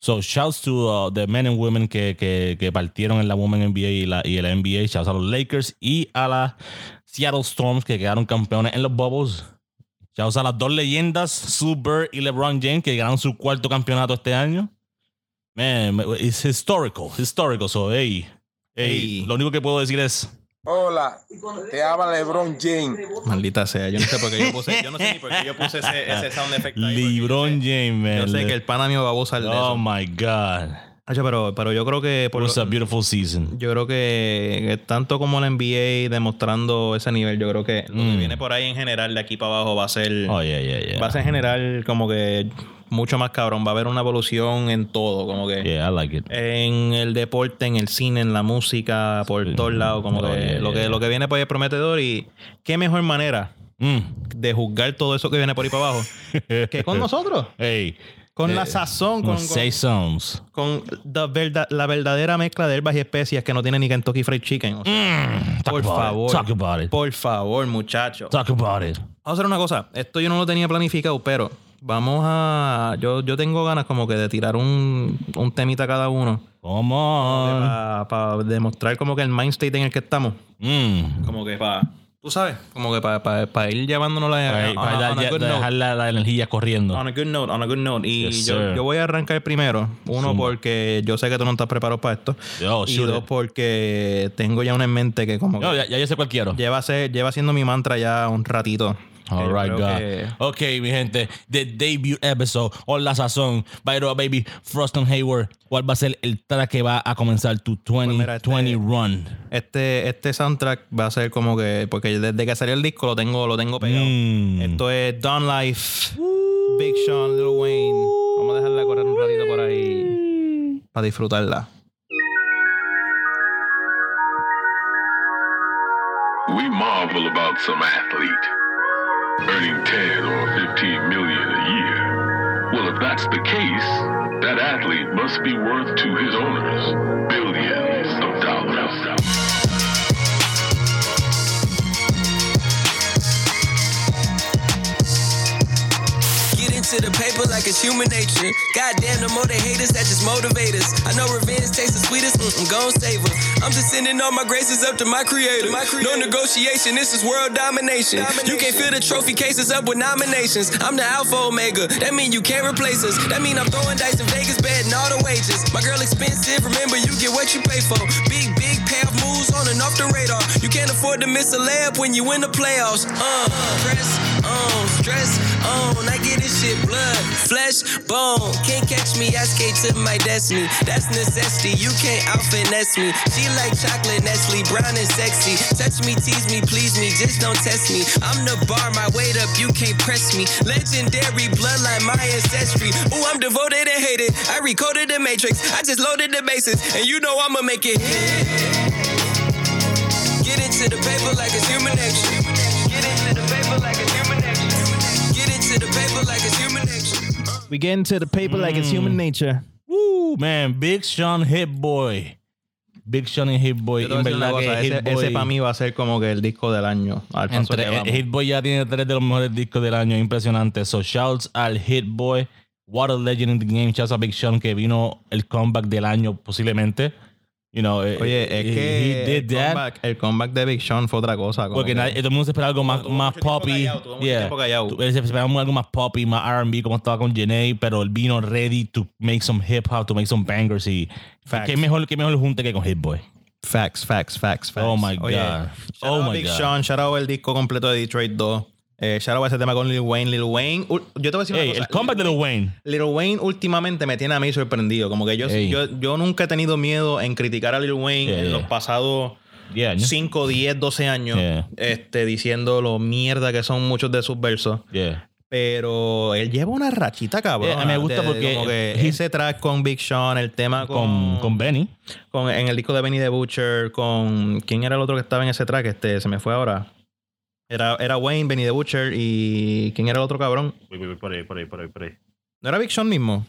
So, shouts to uh, the men and women que, que, que partieron en la Women NBA y, la, y el NBA. Shouts a los Lakers y a las Seattle Storms que quedaron campeones en los Bubbles. Shouts a las dos leyendas, Sue Bird y LeBron James, que ganaron su cuarto campeonato este año. Man, it's historical, historical. So, hey, hey, Hey. lo único que puedo decir es, Hola, te habla LeBron James. Maldita sea, yo no sé por qué yo puse, yo no sé ni por qué yo puse ese, ese sound effect. ahí, LeBron James, man. Yo sé que el pana mío va a abusar de Oh eso. my God. Pero, pero yo creo que It por was lo- a beautiful season. yo creo que, que tanto como la NBA demostrando ese nivel, yo creo que lo que Mm. viene por ahí en general de aquí para abajo va a ser Oh, yeah, yeah, yeah. va a ser en general como que mucho más cabrón, va a haber una evolución en todo, como que Yeah, I like it. en el deporte, en el cine, en la música, por Sí. todos lados, como Oh, que, yeah, lo que yeah. lo que viene por ahí es prometedor y qué mejor manera Mm. de juzgar todo eso que viene por ahí para abajo que con nosotros, Hey. con eh, la sazón, con con, con, la, verda- la verdadera mezcla de herbas y especias que no tiene ni Kentucky Fried Chicken. o sea, Mm, por favor, It. Talk about it. por favor, muchachos. Talk about it. Vamos a hacer una cosa. Esto yo no lo tenía planificado, pero vamos a. Yo, yo tengo ganas como que de tirar un, un temita cada uno. Come on. Para demostrar como que el mind state en el que estamos. Mm. Como que para. Tú sabes, como que para ir llevándonos la. A- a good dejar la, la energía corriendo. On a good note, on a good note. Y Yes, yo, yo voy a arrancar primero. Uno, porque yo sé que tú no estás preparado para esto. Yo, y dos, it. porque tengo ya una en mente que como que ya, ya yo sé cuál quiero. lleva, ser- lleva siendo mi mantra ya un ratito. All right, God. que- Ok, mi gente. The debut episode. Hola, Sazón. Byro, baby. Froston Hayward. ¿Cuál va a ser el track que va a comenzar tu 2020 mira, este- run? Este, este soundtrack va a ser como que. Porque desde que salió el disco lo tengo, lo tengo pegado. Mm. Esto es Don Life, Big Sean, Lil Wayne. Vamos a dejarla correr un ratito por ahí. Para disfrutarla. We marvel about some athlete earning 10 or 15 million a year. Well, if that's the case, that athlete must be worth to his owners billions of dollars. Into the paper like it's human nature. Goddamn, the more they hate us, that just motivate us. I know revenge tastes the sweetest, mm-mm, gon' save us. I'm just sending all my graces up to my creator. My creator. No negotiation, this is world domination. You can't fill the trophy cases up with nominations. I'm the alpha omega, that mean you can't replace us. That mean I'm throwing dice in Vegas, betting all the wages. My girl expensive, remember you get what you pay for. Big, big payoff moves on and off the radar. You can't afford to miss a layup when you win the playoffs. Uh, press on, stress on. I get this shit blood, flesh, bone. Can't catch me, I skate to my destiny. That's necessity, you can't out finesse me. She like chocolate, Nestle, brown and sexy. Touch me, tease me, please me, just don't test me. I'm the bar, my weight up, you can't press me. Legendary bloodline, my ancestry. Ooh, I'm devoted and hated. I recoded the matrix, I just loaded the bases, and you know I'ma make it hit. Get into the paper like it's human nature. We get into the paper like it's human nature. Woo, man. Big Sean Hit Boy. Big Sean y Hit Boy. En verdad cosa, que ese, Boy. para mí va a ser como que el disco del año. Al paso entre- que vamos. Hit Boy ya tiene tres de los mejores discos del año. Impresionante. So, shouts al Hit Boy. What a legend in the game. Shouts a Big Sean que vino el comeback del año posiblemente. You know, eh, Oye, es he- que he did el that. comeback, el comeback de Big Sean fue otra cosa. como Porque que- nadie- todo el mundo se esperaba algo más, más poppy. Yeah. Se esperaba algo más poppy, más R&B, como estaba con Janae, pero él vino ready to make some hip hop, to make some bangers. Y Facts. qué mejor, qué mejor junte que con Hit Boy. Facts, facts, facts, facts. Oh my Oye, God. shout Oh my Big God. Sean, shout out el disco completo de Detroit 2. Eh, shout out a ese tema con Lil Wayne. Lil Wayne, yo te voy a decir una cosa. el comeback de Lil Wayne. Lil Wayne últimamente me tiene a mí sorprendido. Como que yo, yo, yo nunca he tenido miedo en criticar a Lil Wayne Yeah, en yeah. los pasados Yeah, ¿no? 5, 10, 12 años. Yeah. Este, diciendo lo mierda que son muchos de sus versos. Pero él lleva una rachita, cabrón. Me gusta porque como que he- ese track con Big Sean, el tema Con, con, con Benny. con- en el disco de Benny the Butcher, con quién era el otro que estaba en ese track, este, se me fue ahora. Era, era Wayne, Benny the Butcher y quién era el otro cabrón. Por ahí, por ahí, por ahí, por ahí. ¿No era Big Sean mismo?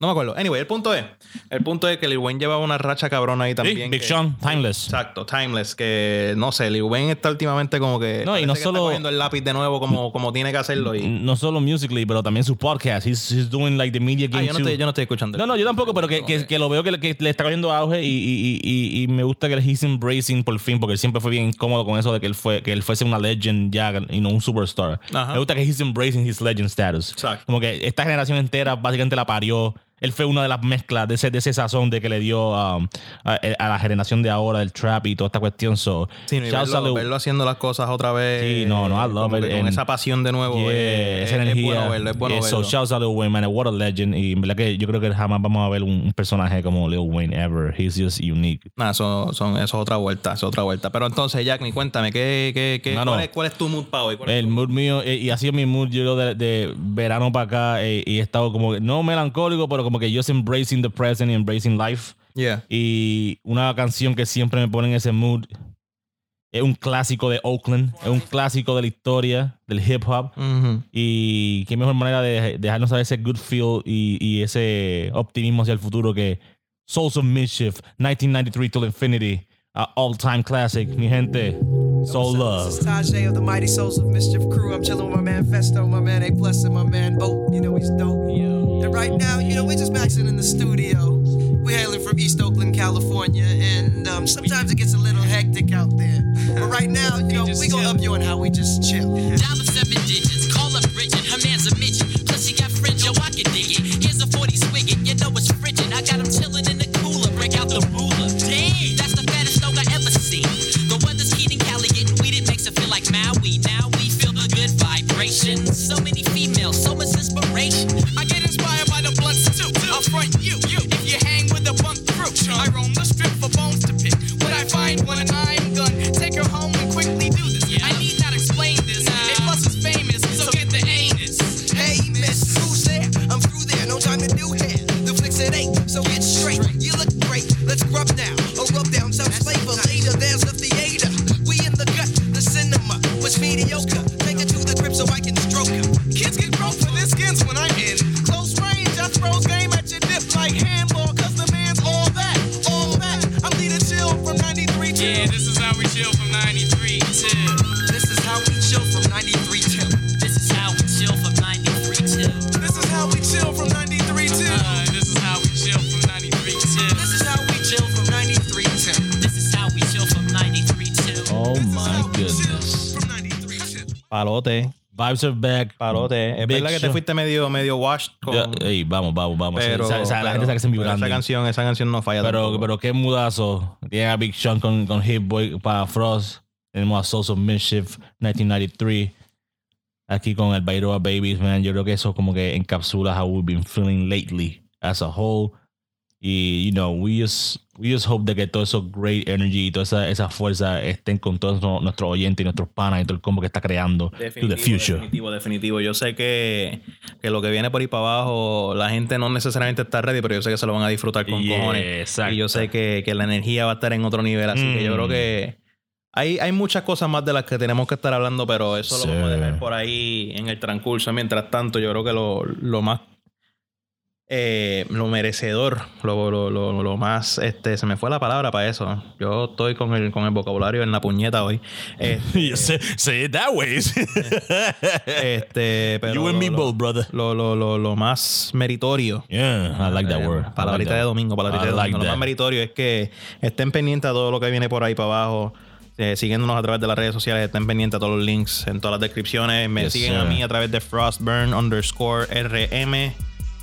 No me acuerdo. Anyway, el punto es, el punto es que Lil Wayne llevaba una racha cabrona ahí Sí, también. Big que- Sean, Timeless. Exacto, Timeless, que no sé, Lil Wayne está últimamente como que No, y no solo- está cogiendo el lápiz de nuevo como, como tiene que hacerlo y No solo musically, pero también su podcast. He's, he's doing like the media Ah, game yo no, estoy, yo no estoy escuchando. No, no, yo tampoco, pero que, que, que lo veo que, le- que le está cogiendo auge y, y, y, y- me gusta que él he's embracing por fin, porque él siempre fue bien incómodo con eso de que él fue que él fuese una legend ya y no un superstar. Ajá. Me gusta que he's embracing his legend status. Exacto. Como que esta generación entera básicamente la parió. Él fue una de las mezclas de ese, de ese sazón de que le dio um, a, a la generación de ahora del trap y toda esta cuestión. So, Sí, no, y verlo, verlo haciendo las cosas otra vez. Sí, no, no, I love it. Con And- esa pasión de nuevo. Yeah, eh, esa es, energía. es bueno verlo, es bueno Yeah, verlo. So shouts a Lil Wayne, man. What a legend. Y en verdad que yo creo que jamás vamos a ver un, un personaje como Lil Wayne ever. He's just unique. Nah, eso, son, eso es otra vuelta, eso es otra vuelta. Pero entonces, Jack, ni cuéntame, ¿qué, qué, qué, No, no. cuál, Es, ¿cuál es tu mood para hoy? ¿Cuál es El mood mío, eh, y ha sido mi mood yo de, de verano para acá, eh, y he estado como, no melancólico, pero como que just embracing the present y embracing life. Yeah. Y una canción que siempre me pone en ese mood es un clásico de Oakland, es un clásico de la historia del hip hop. Ujú. Y qué mejor manera de dejarnos saber ese good feel y, y ese optimismo hacia el futuro que Souls of Mischief, 1993 till Infinity, a all-time classic, mi gente. Soul Love. This is Tajay of the Mighty Souls of Mischief crew. I'm chilling with my man Festo, my man A Plus, and my man Oak. You know he's dope. And right now, you know, we're just maxing in the studio. We're hailing from East Oakland, California, and um, sometimes it gets a little hectic out there. But right now, you know, we gonna up you on how we just chill. Dial up seven digits, call up Bridget, her man's a midget. Plus she got fringe, yo, I can dig it. Here's a 40 swig you know it's frigid. I got him chilling in the cooler, break out the ruler. Damn, that's the fattest dog I ever seen. The weather's heating, Cali getting weeded, makes it feel like Maui. Now we feel the good vibrations. So many you, you. If you hang with the bunk crew, I roam the strip for bones to pick. When I find one and Vibes are back. palote. Es Big verdad que te show. fuiste medio, medio washed con... Ya, ey, vamos, vamos, vamos. pero, Esa- esa- la pero- gente sabe que se pero vibrando. esa canción, esa canción no falla Pero, tampoco. pero qué mudazo. Tiene a Big Sean con, con Hit Boy para Frost. Tenemos a Souls of Mischief 1993. Aquí con el Bairoa Babies, man. Yo creo que eso como que encapsula how we've been feeling lately as a whole. Y, you know, we just, we just hope de que todo eso great energy y toda esa, esa fuerza estén con todos nuestros oyentes y nuestros panas y todo el combo que está creando to the future. Definitivo, definitivo. Yo sé que, que lo que viene por ahí para abajo, la gente no necesariamente está ready, pero yo sé que se lo van a disfrutar con Yeah, cojones. exacto. Y yo sé que, que la energía va a estar en otro nivel, así que yo Mm. creo que hay, hay muchas cosas más de las que tenemos que estar hablando, pero eso Sí. lo vamos a dejar por ahí en el transcurso. Mientras tanto, yo creo que lo, lo más eh, lo merecedor, lo, lo, lo, lo más, este, se me fue la palabra para eso. Yo estoy con el, con el vocabulario en la puñeta hoy. Este, say, say it that way. Este, pero you and me both, brother. Lo, lo, lo, lo más meritorio. Yeah, I like that Eh, word. Palabrita like de domingo, palabrita I de like domingo. Lo más meritorio es que estén pendientes a todo lo que viene por ahí para abajo. Eh, siguiéndonos a través de las redes sociales, estén pendientes a todos los links en todas las descripciones. Me Yes, siguen sir. a mí a través de Frostburn underscore RM.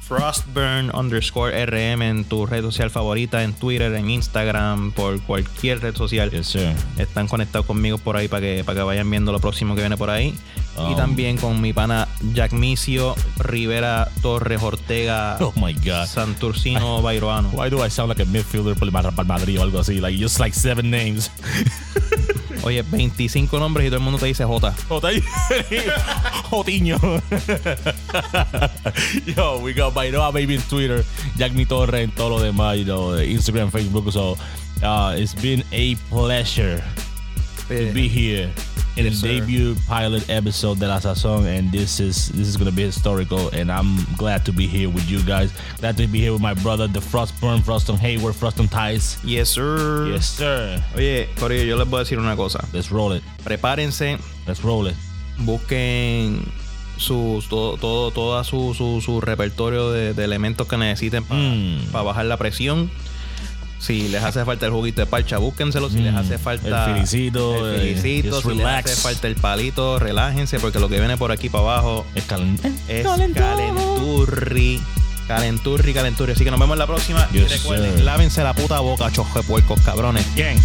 Frostburn underscore RM en tu red social favorita, en Twitter, en Instagram, por cualquier red social. Yes. Están conectados conmigo por ahí para que, para que vayan viendo lo próximo que viene por ahí. Y Um. también con mi pana Jack Micio, Rivera Torres Ortega, Oh my God. Santurcino Bairoano. Why do I sound like a midfielder por Madrid o algo así? Like just like seven names. Oye, 25 nombres y todo el mundo te dice J. Jota- Jotiño. Yo, we got Bairoa Baby in Twitter, Jack Mi Torre en todo lo demás, you know, Instagram, Facebook. So uh, it's been a pleasure to be here in Yes, sir. debut pilot episode de La Sazón, and this is this is gonna be historical. And I'm glad to be here with you guys. Glad to be here with my brother, the Frostburn, Froston Hayward, Froston Ties. Yes, sir. Yes, sir. Oye, Corillo, yo les voy a decir una cosa. Let's roll it. Prepárense, Let's roll it. busquen su, todo, todo, toda su, su, su repertorio de, de elementos que necesiten para Mm. bajar la presión. Si les hace falta el juguito de parcha, búsquenselo. Si les hace falta Mm. El filicito, el eh, filicito, just si les hace falta el palito, relájense porque lo que viene por aquí para abajo Es calen- es calenturri. Calenturri, calenturri. Así que nos vemos en la próxima. y recuerden, sir. lávense la puta boca, choje puercos, cabrones. Gang.